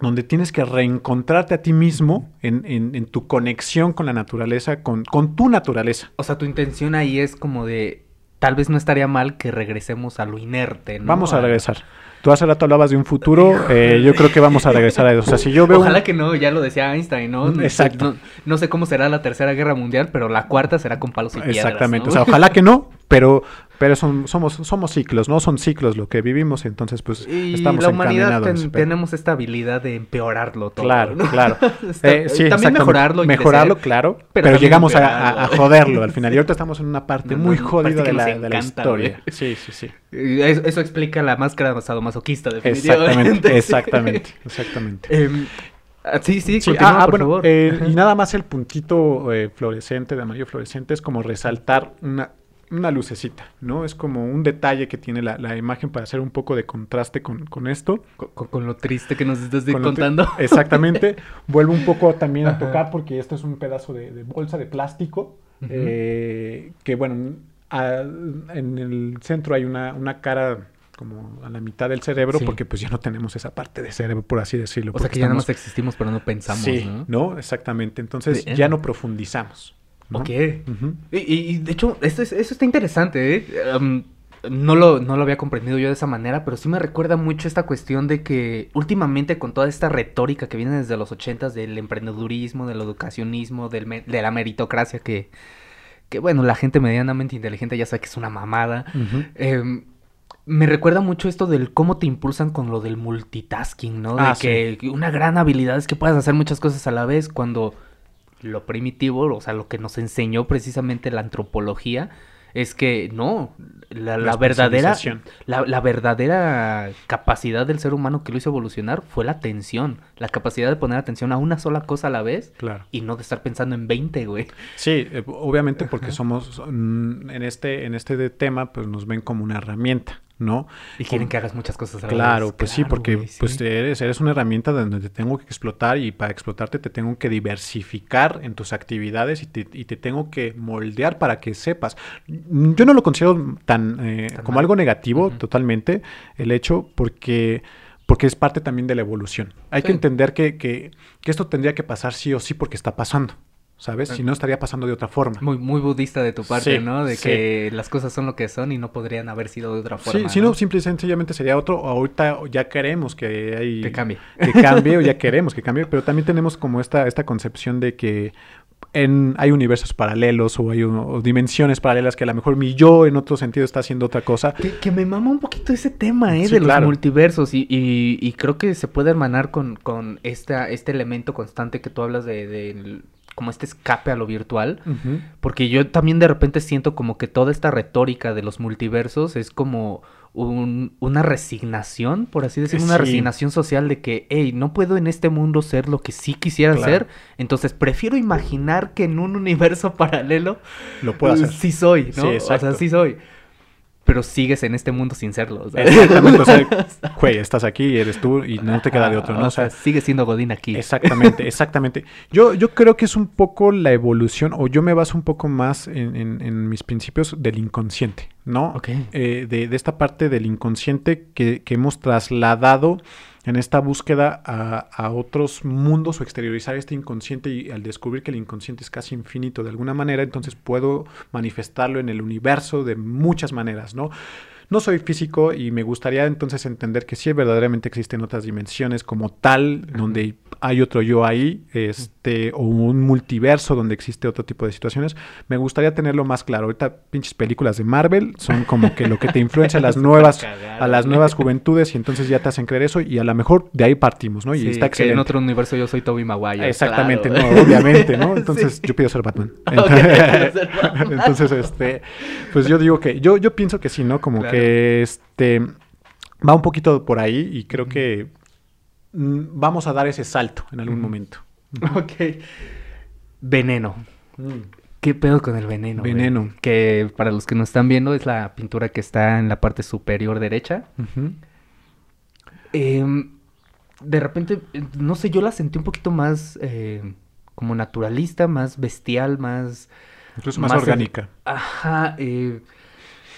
donde tienes que reencontrarte a ti mismo en, en- en tu conexión con la naturaleza, con, con tu naturaleza.
O sea, tu intención ahí es como de... Tal vez no estaría mal que regresemos a lo inerte, ¿no?
Vamos a regresar. Tú hace rato hablabas de un futuro, eh, yo creo que vamos a regresar a eso. O sea, si yo veo... un-
Ojalá que no, ya lo decía Einstein, ¿no?
Mm, exacto.
No, no sé cómo será la tercera guerra mundial, pero la cuarta será con palos y piedras.
Exactamente.
¿no?
O sea, ojalá que no, pero, pero son, somos, somos ciclos, ¿no? Son ciclos lo que vivimos, entonces pues
Y
estamos
la humanidad ten- tenemos esta habilidad de empeorarlo todo.
Claro,
¿no?
claro.
Está-
Eh, sí,
también mejorarlo. y
Mejorarlo,
crecer.
claro.
pero
llegamos a, joderlo al final. Y ahorita estamos en una parte
No,
muy
no,
jodida de la, de historia. Sí, sí, sí.
Eso, eso explica la máscara sadomasoquista, definitivamente.
Exactamente, exactamente, exactamente.
Em, ah, sí, sí,
Sí,
continúa,
ah, ah,
por
bueno,
favor.
eh, y nada más el puntito eh, fluorescente, de amarillo fluorescente, es como resaltar una, una lucecita, ¿no? Es como un detalle que tiene la, la imagen para hacer un poco de contraste con, con esto.
Con, con- lo triste que nos estás contando.
exactamente. Vuelvo un poco también a tocar porque esto es un pedazo de, de bolsa de plástico. Eh, que bueno, a- en el centro hay una, una cara como a la mitad del cerebro
Sí.
porque pues ya no tenemos esa parte de cerebro, por así decirlo.
O sea que ya nada más existimos, pero no pensamos,
sí,
¿no?
Exactamente. Entonces ya no profundizamos. ¿No?
Ok. Y, y- y, de hecho, esto es- eso está interesante, ¿eh? No, lo, no lo había comprendido yo de esa manera, pero sí me recuerda mucho esta cuestión de que últimamente con toda esta retórica que viene desde los ochentas del emprendedurismo, del educacionismo, del me- de la meritocracia, que, que bueno, la gente medianamente inteligente ya sabe que es una mamada. Em, me recuerda mucho esto del cómo te impulsan con lo del multitasking, ¿no? De
Ah,
que una gran habilidad es que puedas hacer muchas cosas a la vez cuando lo primitivo, o sea, lo que nos enseñó precisamente la antropología es que no, la, la verdadera la, la verdadera capacidad del ser humano que lo hizo evolucionar fue la atención, la capacidad de poner atención a una sola cosa a la vez
Claro.
y no de estar pensando en 20, güey.
Sí, eh, obviamente porque somos mm, en este en este tema pues nos ven como una herramienta, ¿no?
Y quieren que hagas muchas cosas a vez.
Claro, pues sí, porque
sí.
pues eres, eres una herramienta donde te tengo que explotar y para explotarte te tengo que diversificar en tus actividades y te, y te tengo que moldear para que sepas. Yo no lo considero tan, eh,
Tan
como
mal.
algo negativo totalmente el hecho porque porque es parte también de la evolución. Hay que entender que, que, que esto tendría que pasar sí o sí porque está pasando, ¿sabes? Si no estaría pasando de otra forma.
Muy, muy budista de tu parte,
Sí,
¿no? De
sí.
que las cosas son lo que son y no podrían haber sido de otra forma.
Sí, si no, simple y sencillamente sería otro. Ahorita ya queremos que hay...
Que cambie.
Que cambie o ya queremos que cambie, pero también tenemos como esta, esta concepción de que en, hay universos paralelos o hay un- o dimensiones paralelas que a lo mejor mi yo en otro sentido está haciendo otra cosa.
Que, que me mama un poquito ese tema, ¿eh?
Sí,
de los
claro.
multiversos. Y, y- y creo que se puede hermanar con, con esta, este elemento constante que tú hablas de, de como este escape a lo virtual. Porque yo también de repente siento como que toda esta retórica de los multiversos es como un- una resignación, por así decirlo, una
Sí.
resignación social de que, hey, no puedo en este mundo ser lo que sí quisiera
Claro.
ser, entonces prefiero imaginar que en un universo paralelo
Lo puedo hacer.
sí soy,
Sí,
¿no? o sea, sí soy. Pero sigues en este mundo sin serlo.
Exactamente, o sea, güey, estás aquí, eres tú y no te queda de otro, ¿no?
O
sea,
sea, sigue siendo Godín aquí.
Exactamente, exactamente. Yo, yo creo que es un poco la evolución, o yo me baso un poco más en, en- en mis principios del inconsciente, ¿no?
Ok.
Eh, de, de esta parte del inconsciente que, que hemos trasladado en esta búsqueda a, otros mundos o exteriorizar este inconsciente y al descubrir que el inconsciente es casi infinito de alguna manera, entonces puedo manifestarlo en el universo de muchas maneras, ¿no? No soy físico y me gustaría entonces entender que sí verdaderamente existen otras dimensiones como tal, donde hay otro yo ahí, este, o un multiverso donde existe otro tipo de situaciones. Me gustaría tenerlo más claro. Ahorita pinches películas de Marvel son como que lo que te influencia a las nuevas, a las nuevas juventudes y entonces ya te hacen creer eso y a lo mejor de ahí partimos, ¿no? Y
Sí,
está
que
excelente.
en otro universo yo soy Toby Maguire.
Exactamente,
claro.
no, obviamente, ¿no? Entonces
Sí.
yo pido ser Batman. Entonces, este, pues yo digo que, yo, yo pienso que sí, ¿no? Como
Claro.
que este va un poquito por ahí y creo que mm, vamos a dar ese salto en algún momento.
Ok. Veneno. ¿Qué pedo con el veneno? güey?
Veneno.
Que para los que no están viendo es la pintura que está en la parte superior derecha. Em, de repente, eh, no sé, yo la sentí un poquito más eh, como naturalista, más bestial, más...
Incluso más,
Más el-
orgánica.
Ajá. eh,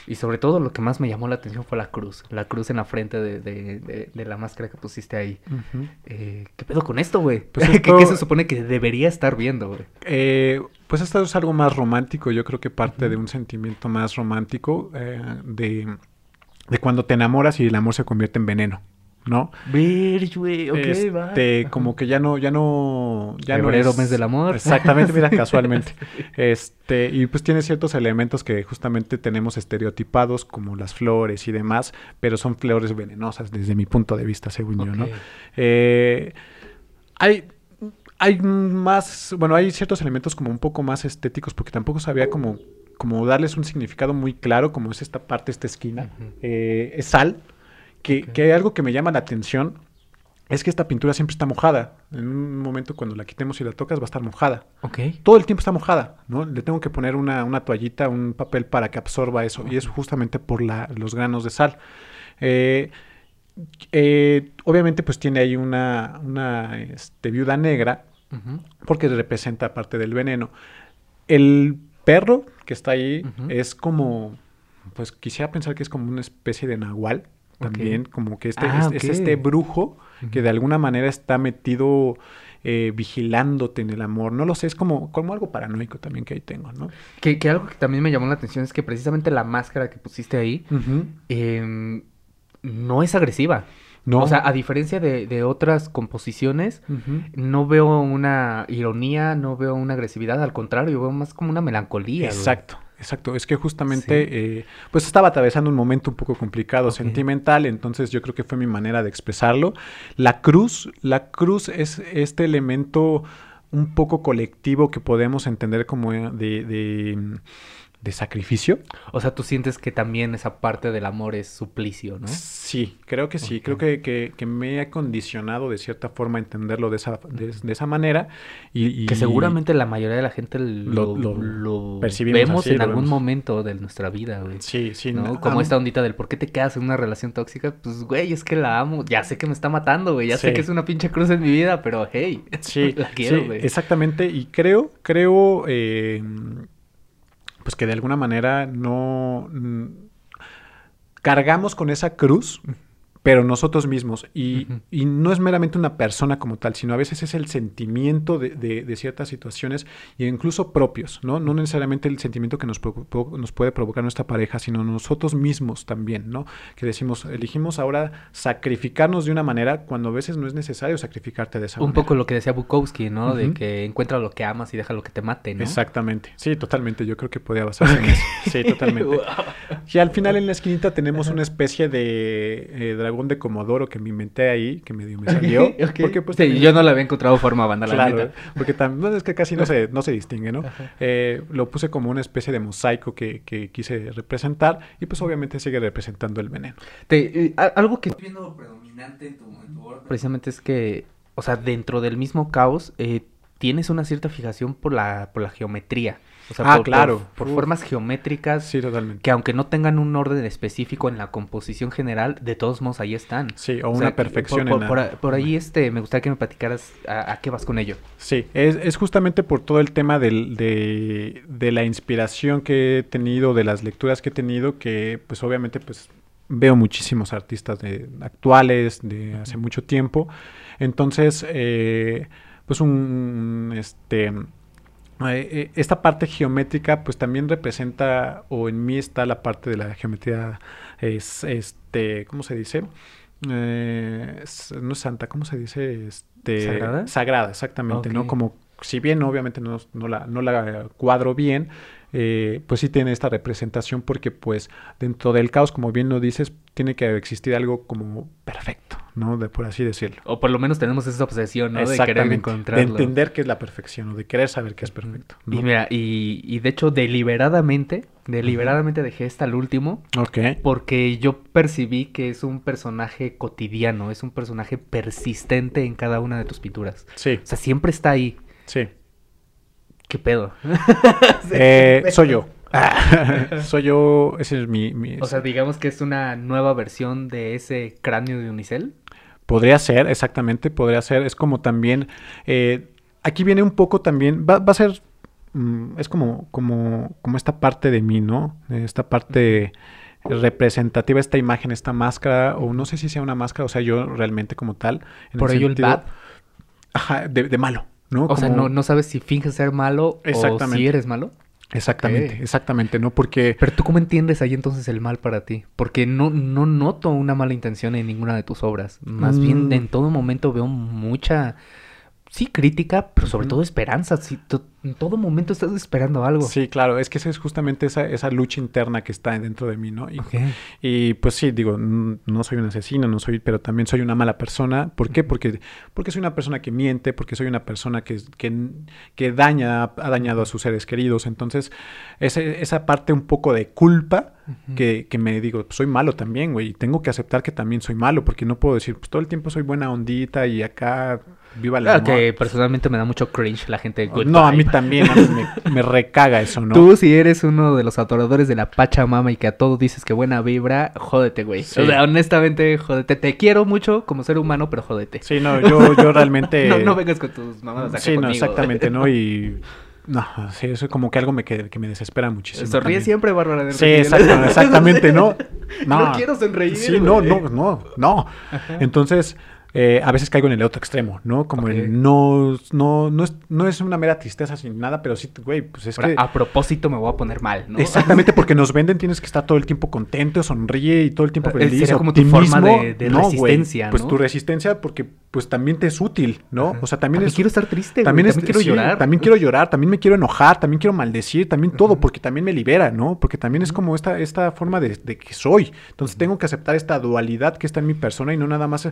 y sobre todo lo que más me llamó la atención fue la cruz. La cruz en la frente de, de- de- de la máscara que pusiste ahí. Eh, ¿Qué pedo con esto, güey?
Pues
¿Qué,
esto-
qué se supone que debería estar viendo, güey?
Eh, pues esto es algo más romántico, yo creo que parte de un sentimiento más romántico eh, de, de cuando te enamoras y el amor se convierte en veneno, ¿no?
Ver, güey, ok, va.
este,
Ajá.
como que ya no, ya no, ya no
Febrero,
es-
mes del amor.
Exactamente, mira, casualmente. Este, y pues tiene ciertos elementos que justamente tenemos estereotipados, como las flores y demás, pero son flores venenosas desde mi punto de vista, según yo, ¿no? Eh, hay, hay más, bueno, hay ciertos elementos como un poco más estéticos, porque tampoco sabía como, como darles un significado muy claro, como es esta parte, esta esquina. Eh, es sal, que, hay algo que me llama la atención, es que esta pintura siempre está mojada. En un momento cuando la quitemos y la tocas va a estar mojada.
Ok.
Todo el tiempo está mojada, ¿no? Le tengo que poner una, una toallita, un papel para que absorba eso. Y es justamente por la- los granos de sal. Eh, eh, obviamente pues tiene ahí una, una este, viuda negra porque representa parte del veneno. El perro que está ahí es como, pues quisiera pensar que es como una especie de nahual también, como que este,
Ah,
es, este brujo que de alguna manera está metido eh, vigilándote en el amor. No lo sé, es como, como algo paranoico también que ahí tengo, ¿no?
Que, que algo que también me llamó la atención es que precisamente la máscara que pusiste ahí em, no es agresiva.
No.
O sea, a diferencia de, de otras composiciones, no veo una ironía, no veo una agresividad, al contrario, veo más como una melancolía. güey.
Exacto. Es que justamente, eh, pues estaba atravesando un momento un poco complicado, sentimental, entonces yo creo que fue mi manera de expresarlo. La cruz, la cruz es este elemento un poco colectivo que podemos entender como eh, de, de, de sacrificio.
O sea, tú sientes que también esa parte del amor es suplicio, ¿no?
Sí, creo que sí. Creo que, que- que me ha condicionado de cierta forma a entenderlo de esa, de, de esa manera. Y,
Que seguramente la mayoría de la gente lo,
Lo- lo
lo
percibimos
vemos
así,
en algún
vemos.
momento de nuestra vida, güey.
Sí, sí.
¿no?
no,
Como
ah,
esta ondita del por qué te quedas en una relación tóxica, pues güey, es que la amo, ya sé que me está matando, güey, ya sé que es una pinche cruz en mi vida, pero hey,
Sí,
la quiero,
sí,
güey.
exactamente. Y creo, creo, eh, pues que de alguna manera no mm, cargamos con esa cruz, pero nosotros mismos. Y, y no es meramente una persona como tal, sino a veces es el sentimiento de, de- de ciertas situaciones e incluso propios, ¿no? No necesariamente el sentimiento que nos, nos puede provocar nuestra pareja, sino nosotros mismos también, ¿no? Que decimos, elegimos ahora sacrificarnos de una manera cuando a veces no es necesario sacrificarte de esa
Un
manera.
poco lo que decía Bukowski, ¿no? De que encuentra lo que amas y deja lo que te mate, ¿no?
Exactamente, sí, totalmente. Yo creo que podía basarse en eso. Sí, totalmente. Y al final en la esquinita tenemos una especie de eh, dragón de Comodoro que me inventé ahí, que medio me salió.
Ok, ok.
Porque pues
Sí,
también-
yo no le había encontrado forma, banda, la
Claro,
neta.
porque también es que casi no se, no se distingue, ¿no? Eh, lo puse como una especie de mosaico que, que quise representar y pues obviamente sigue representando el veneno.
Te- eh, a- algo que estoy viendo predominante en tu, en tu obra precisamente es que, o sea, dentro del mismo caos, eh, tienes una cierta fijación por la, por la geometría. O sea,
Ah,
por,
claro.
Por, formas geométricas
Sí, totalmente.
que aunque no tengan un orden específico en la composición general, de todos modos ahí están.
Sí, o,
O
una
sea,
perfección
por,
en la-
por, ahí este, me gustaría que me platicaras a, a qué vas con ello.
Sí, es, es justamente por todo el tema del- de, de la inspiración que he tenido, de las lecturas que he tenido, que pues obviamente pues veo muchísimos artistas de, actuales de hace mucho tiempo. Entonces, eh, pues un, este, esta parte geométrica pues también representa o en mí está la parte de la geometría es este cómo se dice eh, no es santa cómo se dice este
sagrada
sagrada exactamente no como si bien obviamente no, no la no la cuadro bien eh, pues sí tiene esta representación porque pues dentro del caos como bien lo dices tiene que existir algo como perfecto no de por así decirlo
O por lo menos tenemos esa obsesión, ¿no? De querer
Exactamente, de
encontrarlo.
entender qué es la perfección o de querer saber qué es perfecto
Y mira, y, y de hecho deliberadamente, deliberadamente dejé esta al último
Ok.
porque yo percibí que es un personaje cotidiano, es un personaje persistente en cada una de tus pinturas.
Sí,
O sea, siempre está ahí.
sí.
¿Qué pedo?
Eh, soy yo. soy yo, ese es mi... mi-
O sea, digamos que es una nueva versión de ese cráneo de Unicel.
podría ser, exactamente, podría ser. Es como también... eh, aquí viene un poco también... Va, va a ser... mm, es como, como, como esta parte de mí, ¿no? Esta parte representativa, esta imagen, esta máscara, o no sé si sea una máscara, o sea, yo realmente como tal. en
Por ello el
sentido-
bad.
Ajá, de, de malo, ¿no?
O sea, no, no sabes si finges ser malo o si eres malo.
Exactamente, exactamente, ¿no? Porque...
Pero tú cómo entiendes ahí entonces el mal para ti? Porque no, no noto una mala intención en ninguna de tus obras. Más bien
Mm.
en todo momento veo mucha, sí, crítica, pero sobre todo esperanza. Sí, en todo momento estás esperando algo.
Sí, claro, es que esa es justamente esa, esa lucha interna que está dentro de mí, ¿no? Y, pues sí, digo, no soy un asesino, no soy, pero también soy una mala persona. ¿Por qué? Porque, porque soy una persona que miente, porque soy una persona que, que, que daña, ha dañado a sus seres queridos. Entonces, ese- esa parte un poco de culpa que, que me digo, soy malo también, güey, y tengo que aceptar que también soy malo, porque no puedo decir, pues todo el tiempo soy buena ondita y acá viva la
Ah, que personalmente me da mucho cringe la gente de Good
No, a mí también, a mí me, me recaga eso, ¿no?
Tú, si eres uno de los adoradores de la Pachamama y que a todo dices que buena vibra, jódete, güey.
Sí.
O sea, honestamente, jódete. Te quiero mucho como ser humano, pero jódete.
Sí, no, yo, yo realmente...
No, no vengas con tus mamadas acá
Sí, no, exactamente, ¿no? Y... No, sí, eso es como que algo me que, que me desespera muchísimo.
Sonríe
también.
siempre, Bárbara. de
Sí, exacto- exactamente, ¿no?
No quiero sonreír,
Sí, no, no, no, no. Entonces, eh, a veces caigo en el otro extremo, ¿no? Como el no, no, no es, no es una mera tristeza sin nada, pero sí, güey, pues es
Ahora,
que...
A propósito me voy a poner mal, ¿no?
Exactamente, porque nos venden, tienes que estar todo el tiempo contento, sonríe y todo el tiempo
Eh,
feliz.
sería como tu forma de- de
No, güey,
resistencia,
Pues
¿no?
tu resistencia, porque pues también te es útil, ¿no?
Ajá.
O sea, también,
También
es.
quiero estar triste, güey,
También,
quiero
sí,
llorar.
También quiero llorar, también me quiero enojar, también quiero maldecir, también todo, porque también me libera, ¿no? Porque también es como esta, esta forma de, de que soy. Entonces tengo que aceptar esta dualidad que está en mi persona y no nada más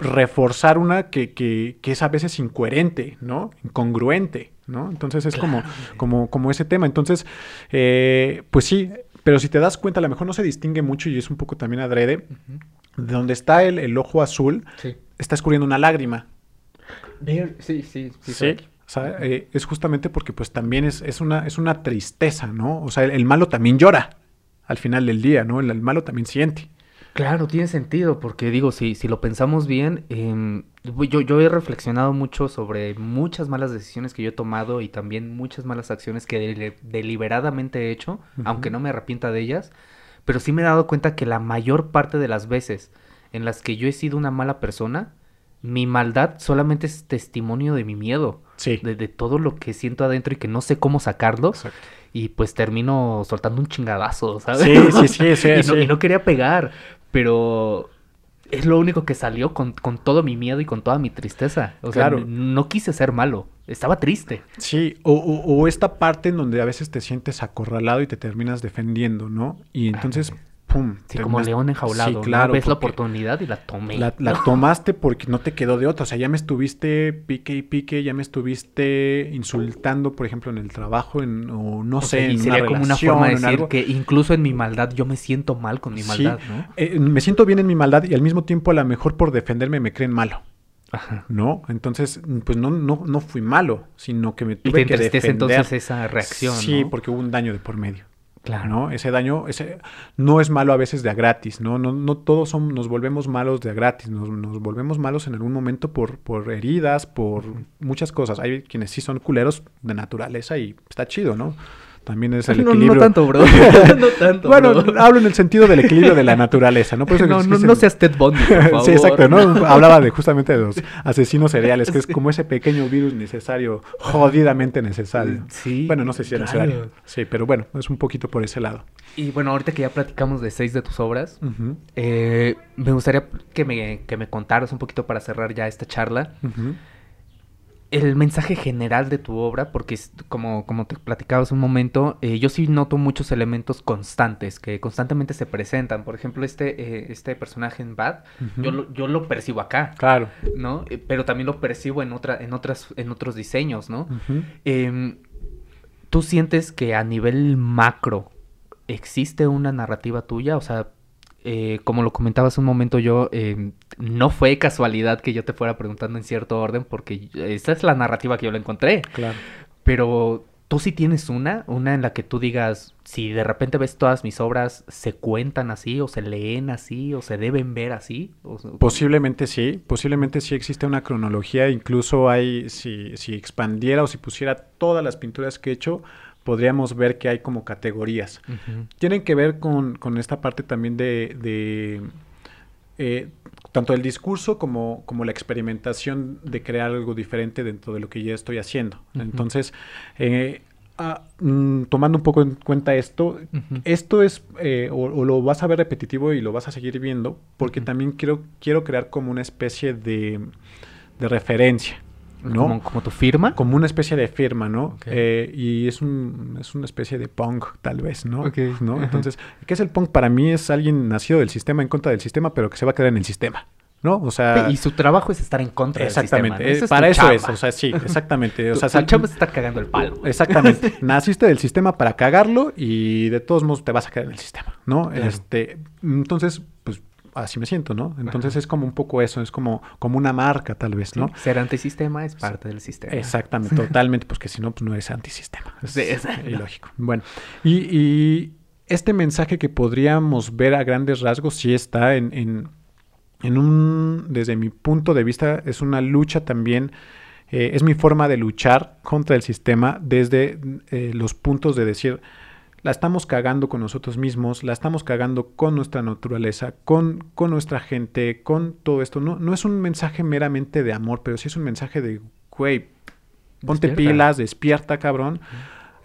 reforzar una que, que, que es a veces incoherente, ¿no? Incongruente, ¿no? Entonces es como, como, como ese tema. Entonces, eh, pues sí, pero si te das cuenta, a lo mejor no se distingue mucho y es un poco también adrede. De donde está el, el ojo azul,
Sí.
está escurriendo una lágrima.
Sí, sí, sí.
Sí.
Frank.
O sea, eh, es justamente porque pues también es, es, una, es una tristeza, ¿no? O sea, el, el malo también llora al final del día, ¿no? El, el malo también siente.
Claro, tiene sentido, porque digo, si, si lo pensamos bien, em, yo, yo he reflexionado mucho sobre muchas malas decisiones que yo he tomado y también muchas malas acciones que deliberadamente he hecho, aunque no me arrepienta de ellas, pero sí me he dado cuenta que la mayor parte de las veces en las que yo he sido una mala persona, mi maldad solamente es testimonio de mi miedo,
Sí.
de, de todo lo que siento adentro y que no sé cómo sacarlo,
Exacto.
y pues termino soltando un chingadazo, ¿sabes?
Sí, sí, sí, sí,
y, no,
sí.
y no quería pegar, pero es lo único que salió con, con todo mi miedo y con toda mi tristeza. O sea,
Claro.
n- no quise ser malo, estaba triste.
Sí, o, o- o esta parte en donde a veces te sientes acorralado y te terminas defendiendo, ¿no? Y entonces, pum.
Sí, como león enjaulado.
Sí,
¿no?
claro.
Ves la oportunidad y la tomé.
La, la tomaste porque no te quedó de otra. O sea, ya me estuviste pique y pique, ya me estuviste insultando, por ejemplo, en el trabajo, en, o no
O
sé,
sea, y
en
sería
una
como una forma de decir
algo.
que incluso en mi maldad yo me siento mal con mi
Sí,
maldad, ¿no?
eh, me siento bien en mi maldad y al mismo tiempo a lo mejor por defenderme me creen malo,
Ajá.
¿no? Entonces, pues no, no, no fui malo, sino que me
Y te
tuve que defender.
entonces esa reacción,
Sí,
¿no?
porque hubo un daño de por medio.
Claro.
¿no? Ese daño ese, no es malo a veces de a gratis, ¿no? No, no todos son, nos volvemos malos de a gratis, nos, nos volvemos malos en algún momento por, por heridas, por muchas cosas. Hay quienes sí son culeros de naturaleza y está chido, ¿no? También es el
No,
equilibrio.
no tanto, bro. no tanto,
bueno,
bro.
hablo en el sentido del equilibrio de la naturaleza, ¿no? Por eso
no, no, seas Ted Bundy, por favor.
Sí, exacto, ¿no? Hablaba de justamente de los asesinos seriales, que es como ese pequeño virus necesario, jodidamente necesario.
Sí.
Bueno, no sé si es
claro.
necesario. Sí, pero bueno, es un poquito por ese lado.
Y bueno, ahorita que ya platicamos de seis de tus obras, eh, me gustaría que me, que me contaras un poquito para cerrar ya esta charla.
ujú.
El mensaje general de tu obra, porque es- como, como te platicaba hace un momento, eh, yo sí noto muchos elementos constantes que constantemente se presentan. Por ejemplo, este, eh, este personaje en Bad, yo, lo, yo lo percibo acá,
Claro.
¿no? Eh, Pero también lo percibo en, otra, en, otras, en otros diseños, ¿no? Em, ¿Tú sientes que a nivel macro existe una narrativa tuya? O sea, eh, como lo comentaba hace un momento yo, em, no fue casualidad que yo te fuera preguntando en cierto orden, porque esa es la narrativa que yo le encontré.
Claro.
Pero tú sí tienes una, una en la que tú digas, si de repente ves todas mis obras, ¿se cuentan así, o se leen así, o se deben ver así? O
Posiblemente sí, posiblemente sí existe una cronología, incluso hay, si, si expandiera o si pusiera todas las pinturas que he hecho, podríamos ver que hay como categorías. Tienen que ver con, con esta parte también de, de, eh, tanto el discurso como, como la experimentación de crear algo diferente dentro de lo que ya estoy haciendo. Entonces, eh, ah, mm, tomando un poco en cuenta esto, esto es, eh, o, o lo vas a ver repetitivo y lo vas a seguir viendo, porque también quiero, quiero crear como una especie de, de referencia, ¿no?
Como, como tu firma.
Como una especie de firma, ¿no? Eh, y es, un, es una especie de punk, tal vez, ¿no? Entonces, ¿qué es el punk? Para mí es alguien nacido del sistema, en contra del sistema, pero que se va a quedar en el sistema, ¿no? O sea...
y su trabajo es estar en contra
Exactamente,
del sistema. ¿no?
eh,
es
para eso
chamba.
es, o sea, sí, exactamente. O
Tu-
sea,
tu chamba es estar cagando el palo.
Exactamente. Naciste del sistema para cagarlo y de todos modos te vas a quedar en el sistema, ¿no?
Claro.
Este, entonces, así me siento, ¿no? Entonces
Ajá.
es como un poco eso, es como, como una marca tal vez, ¿no?
Ser antisistema es parte del sistema.
Exactamente, totalmente, porque si no, pues no es antisistema. Es
Sí, exacto.
ilógico. Bueno, y, y este mensaje que podríamos ver a grandes rasgos sí está en, en, en un, desde mi punto de vista, es una lucha también, eh, es mi forma de luchar contra el sistema desde eh, los puntos de decir, la estamos cagando con nosotros mismos, la estamos cagando con nuestra naturaleza, con, con nuestra gente, con todo esto. No, no es un mensaje meramente de amor, pero sí es un mensaje de, güey, ponte
Despierta.
pilas, despierta, cabrón.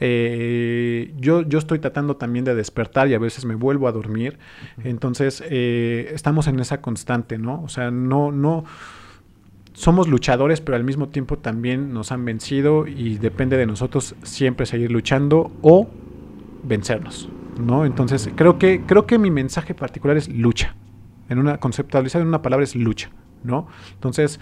Eh, yo, yo estoy tratando también de despertar y a veces me vuelvo a dormir. Entonces, eh, estamos en esa constante, ¿no? O sea, no, no. Somos luchadores, pero al mismo tiempo también nos han vencido y depende de nosotros siempre seguir luchando o vencernos, ¿no? Entonces, creo que, creo que mi mensaje particular es lucha. En una conceptualizado en una palabra es lucha, ¿no? Entonces,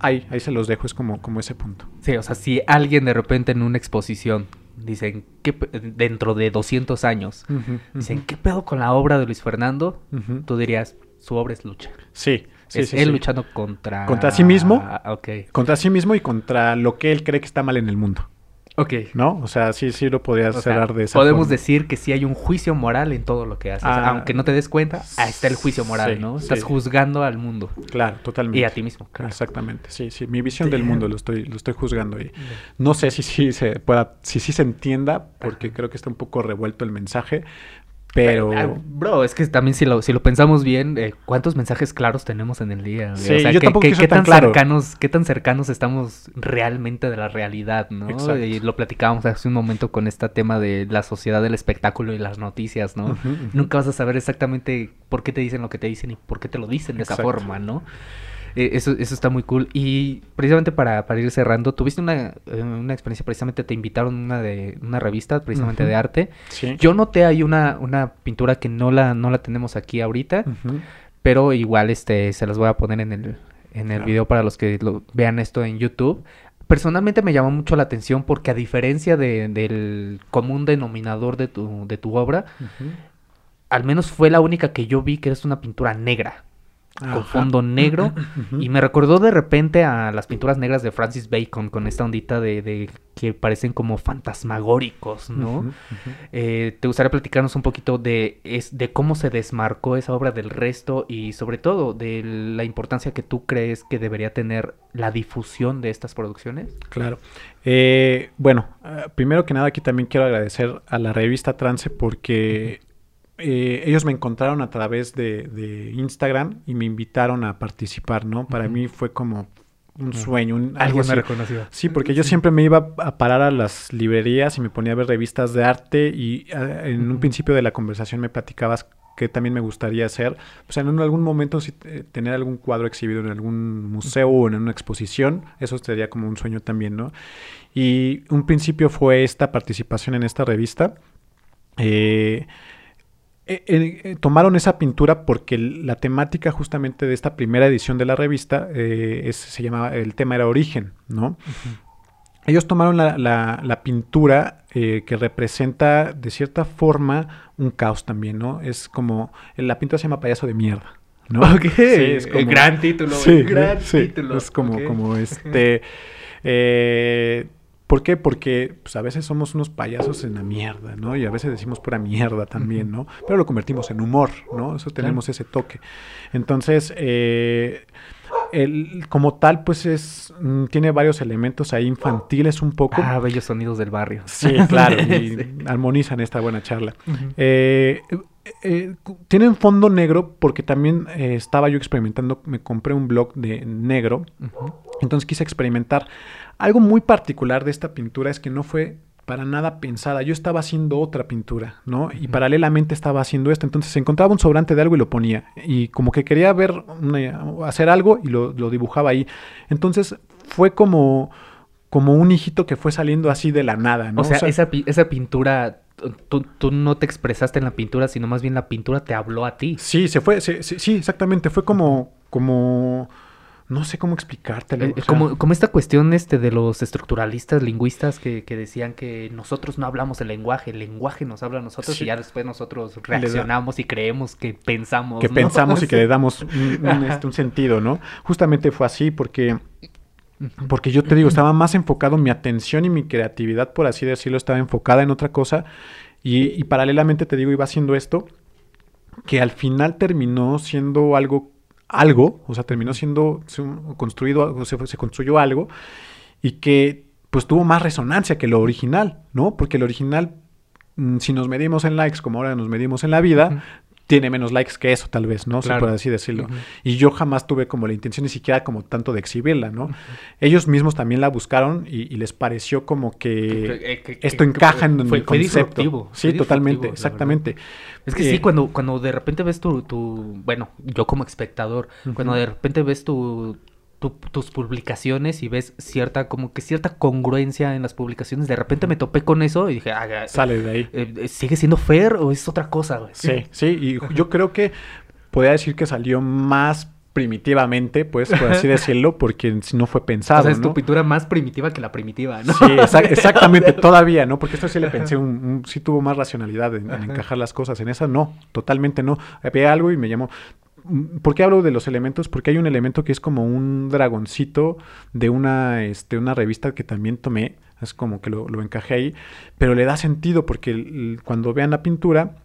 ahí, ahí se los dejo, es como, como ese punto.
Sí, o sea, si alguien de repente en una exposición dicen, ¿qué pe- dentro de 200 años, dicen, ¿qué pedo con la obra de Luis Fernando? Tú dirías, su obra es lucha.
Sí, sí,
es
sí,
él
sí.
luchando contra...
¿Contra sí mismo?
Ah, ok.
Contra sí mismo y contra lo que él cree que está mal en el mundo,
Ok.
¿no? O sea, sí, sí lo podría
O sea,
cerrar de esa
podemos
forma.
decir que sí hay un juicio moral en todo lo que haces.
Ah,
aunque no te des cuenta, ahí está el juicio moral,
sí,
¿no?
sí.
Estás juzgando al mundo
Claro, totalmente.
y a ti mismo. claro.
Exactamente, sí, sí. Mi visión del mundo lo estoy, lo estoy juzgando ahí. No sé si sí se pueda, si sí se entienda, porque creo que está un poco revuelto el mensaje, pero...
bro, es que también si lo, si lo pensamos bien, eh, ¿cuántos mensajes claros tenemos en el día? güey?
Sí, yo
¿qué,
tampoco tan
tan
claro.
cercanos, qué tan cercanos estamos realmente de la realidad, ¿no?
Exacto.
Y lo platicábamos hace un momento con este tema de la sociedad del espectáculo y las noticias, ¿no? Nunca vas a saber exactamente por qué te dicen lo que te dicen y por qué te lo dicen de esa forma, ¿no? Eh, eso, eso está muy cool. Y precisamente para, para ir cerrando, tuviste una, eh, una experiencia, precisamente te invitaron una, de, una revista, precisamente de arte.
Sí.
Yo noté ahí una, una pintura que no la, no la tenemos aquí ahorita, pero igual este se las voy a poner en el, en el
Claro.
video para los que lo, vean esto en YouTube. Personalmente me llamó mucho la atención porque a diferencia de- del común denominador de tu, de tu obra, al menos fue la única que yo vi que es una pintura negra, con fondo negro. Y me recordó de repente a las pinturas negras de Francis Bacon, con esta ondita de, de que parecen como fantasmagóricos, ¿no? Eh, ¿Te gustaría platicarnos un poquito de, es, de cómo se desmarcó esa obra del resto y sobre todo de la importancia que tú crees que debería tener la difusión de estas producciones?
Claro. Eh, bueno, eh, primero que nada aquí también quiero agradecer a la revista Trance porque ellos me encontraron a través de, Instagram y me invitaron a participar, ¿no? Para mí fue como un sueño, un,
algo me reconoció.
Sí, porque yo siempre me iba a parar a las librerías y me ponía a ver revistas de arte y ah, en un principio de la conversación me platicabas que también me gustaría hacer, o sea, en algún momento eh, tener algún cuadro exhibido en algún museo o en una exposición, eso sería como un sueño también, ¿no? Y un principio fue esta participación en esta revista. Eh, eh, eh, tomaron esa pintura porque la temática justamente de esta primera edición de la revista eh, se llamaba, el tema era origen, ¿no? Ellos tomaron la, pintura que representa de cierta forma un caos también, ¿no? Es como, la pintura se llama payaso de mierda. ¿no?
Ok, es como, gran título. Sí, gran título.
Es como, como este... ¿Por qué? Porque pues, a veces somos unos payasos en la mierda, ¿no? Y a veces decimos pura mierda también, ¿no? Pero lo convertimos en humor, ¿no? Eso tenemos ese toque. Entonces, eh, el, como tal, pues es mm, tiene varios elementos ahí infantiles un poco.
Ah, bellos sonidos del barrio.
Sí, claro, y armonizan esta buena charla. eh, eh, tienen fondo negro porque también eh, estaba yo experimentando, me compré un blog de negro, entonces quise experimentar. Algo muy particular de esta pintura es que no fue para nada pensada. Yo estaba haciendo otra pintura, ¿no? Y paralelamente estaba haciendo esta. Entonces se encontraba un sobrante de algo y lo ponía. Y como que quería ver, hacer algo y lo, dibujaba ahí. Entonces fue como, como un hijito que fue saliendo así de la nada, ¿no?
O sea, esa, esa pintura Tú, no te expresaste en la pintura, sino más bien la pintura te habló a ti.
Sí, se fue, sí, exactamente, fue como, como, no sé cómo explicártelo.
Eh, como, como esta cuestión este de los estructuralistas, lingüistas que, decían que nosotros no hablamos el lenguaje, el lenguaje nos habla a nosotros y ya después nosotros reaccionamos y creemos que pensamos.
Que pensamos y que le damos este, un, sentido, ¿no? Justamente fue así porque... Porque yo te digo, estaba más enfocado, mi atención y mi creatividad, por así decirlo, estaba enfocada en otra cosa. Y, y paralelamente te digo, iba haciendo esto, que al final terminó siendo algo algo, o sea, terminó siendo construido, se, construyó algo y que pues tuvo más resonancia que lo original, ¿no? Porque el original, mm, si nos medimos en likes como ahora nos medimos en la vida, tiene menos likes que eso, tal vez, ¿no? Se puede así decirlo. Y yo jamás tuve como la intención ni siquiera como tanto de exhibirla, ¿no? Ellos mismos también la buscaron y, les pareció como que, eh, esto encaja en el concepto. sí, totalmente, exactamente.
Es que sí, eh, cuando, cuando de repente ves tu, tu bueno, yo como espectador, cuando de repente ves tu, tus publicaciones y ves cierta, como que cierta congruencia en las publicaciones. De repente me topé con eso y dije, ah,
sale de ahí.
Eh, eh, ¿Sigue siendo fair o es otra cosa?
Sí, sí, y yo creo que podría decir que salió más primitivamente, pues, por así decirlo, porque no fue pensado. O sea,
es tu pintura más primitiva que la primitiva, ¿no?
Sí, exactamente, todavía, ¿no? Porque esto sí le pensé, un, sí tuvo más racionalidad en, en, encajar las cosas. En esa no, totalmente no. Había algo y me llamó. ¿Por qué hablo de los elementos? Porque hay un elemento que es como un dragoncito de una, este, una revista que también tomé, es como que lo, encajé ahí, pero le da sentido porque cuando vean la pintura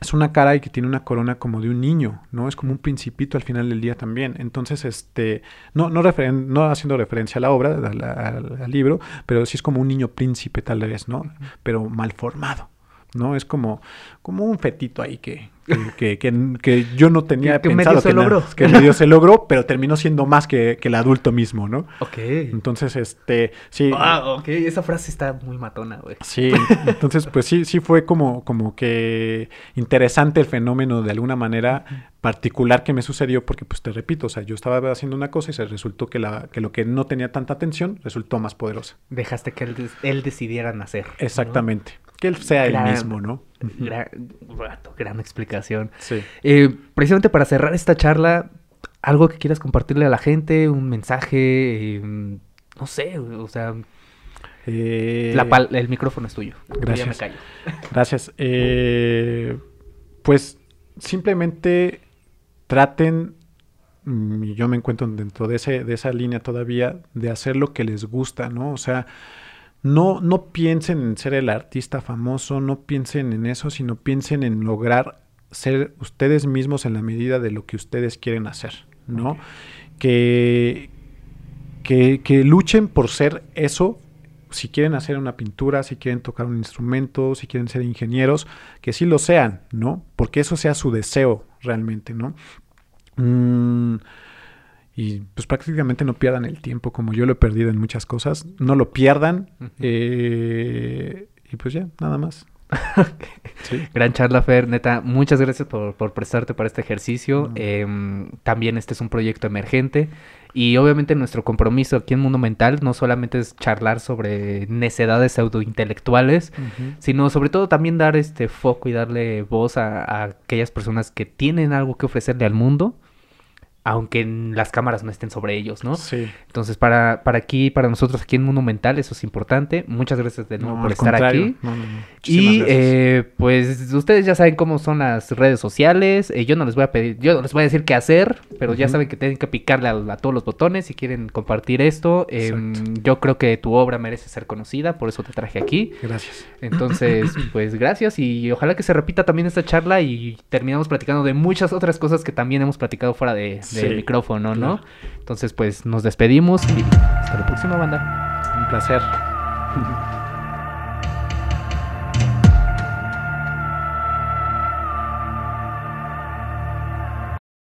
es una cara y que tiene una corona como de un niño, ¿no? Es como un principito al final del día también. Entonces, este, no, no, no haciendo referencia a la obra, al, libro, pero sí es como un niño príncipe tal vez, ¿no? Pero mal formado. ¿no? Es como, como un fetito ahí que, que, que, yo no tenía
que pensado medio se
que,
logró.
que medio se logró, pero terminó siendo más que, el adulto mismo, ¿no?
Ok.
Entonces, este, sí.
Ah, ok, esa frase está muy matona, güey.
Sí, entonces, pues sí, sí fue como, como que interesante el fenómeno de alguna manera particular que me sucedió, porque pues te repito, o sea, yo estaba haciendo una cosa y se resultó que, la, que lo que no tenía tanta atención resultó más poderosa.
Dejaste que él, él decidiera nacer.
Exactamente que él sea el mismo, ¿no?
Gran, explicación. Sí. Eh, precisamente para cerrar esta charla, algo que quieras compartirle a la gente, un mensaje, em, no sé, o sea... Eh, el micrófono es tuyo.
Gracias. me callo. Gracias. Eh, pues simplemente traten, mm, y yo me encuentro dentro de, ese, de esa línea todavía, de hacer lo que les gusta, ¿no? O sea, no, no piensen en ser el artista famoso, no piensen en eso, sino piensen en lograr ser ustedes mismos en la medida de lo que ustedes quieren hacer, ¿no? Que, que, que luchen por ser eso si quieren hacer una pintura, si quieren tocar un instrumento, si quieren ser ingenieros, que sí lo sean, ¿no? Porque eso sea su deseo realmente, ¿no? Mm, y pues prácticamente no pierdan el tiempo como yo lo he perdido en muchas cosas. No lo pierdan. eh, y pues ya, nada más.
sí. Gran charla, Fer. Neta, muchas gracias por, por prestarte para este ejercicio. No. Eh, también este es un proyecto emergente. Y obviamente nuestro compromiso aquí en Mundo Mental no solamente es charlar sobre necedades pseudointelectuales, uh -huh. sino sobre todo también dar este foco y darle voz a, a aquellas personas que tienen algo que ofrecerle al mundo aunque las cámaras no estén sobre ellos, ¿no?
Sí.
Entonces, para, para aquí, para nosotros aquí en Mundo Mental, eso es importante. Muchas gracias de nuevo
no,
por estar
contrario.
aquí.
No, no,
y eh, pues ustedes ya saben cómo son las redes sociales. Eh, yo no les voy a pedir, yo no les voy a decir qué hacer, pero uh -huh. ya saben que tienen que picarle a, a, todos los botones si quieren compartir esto. Eh, yo creo que tu obra merece ser conocida, por eso te traje aquí.
Gracias.
Entonces, pues gracias y ojalá que se repita también esta charla y terminamos platicando de muchas otras cosas que también hemos platicado fuera de, del sí, micrófono, ¿no? Claro. Entonces, pues nos despedimos y hasta la próxima banda.
Un placer.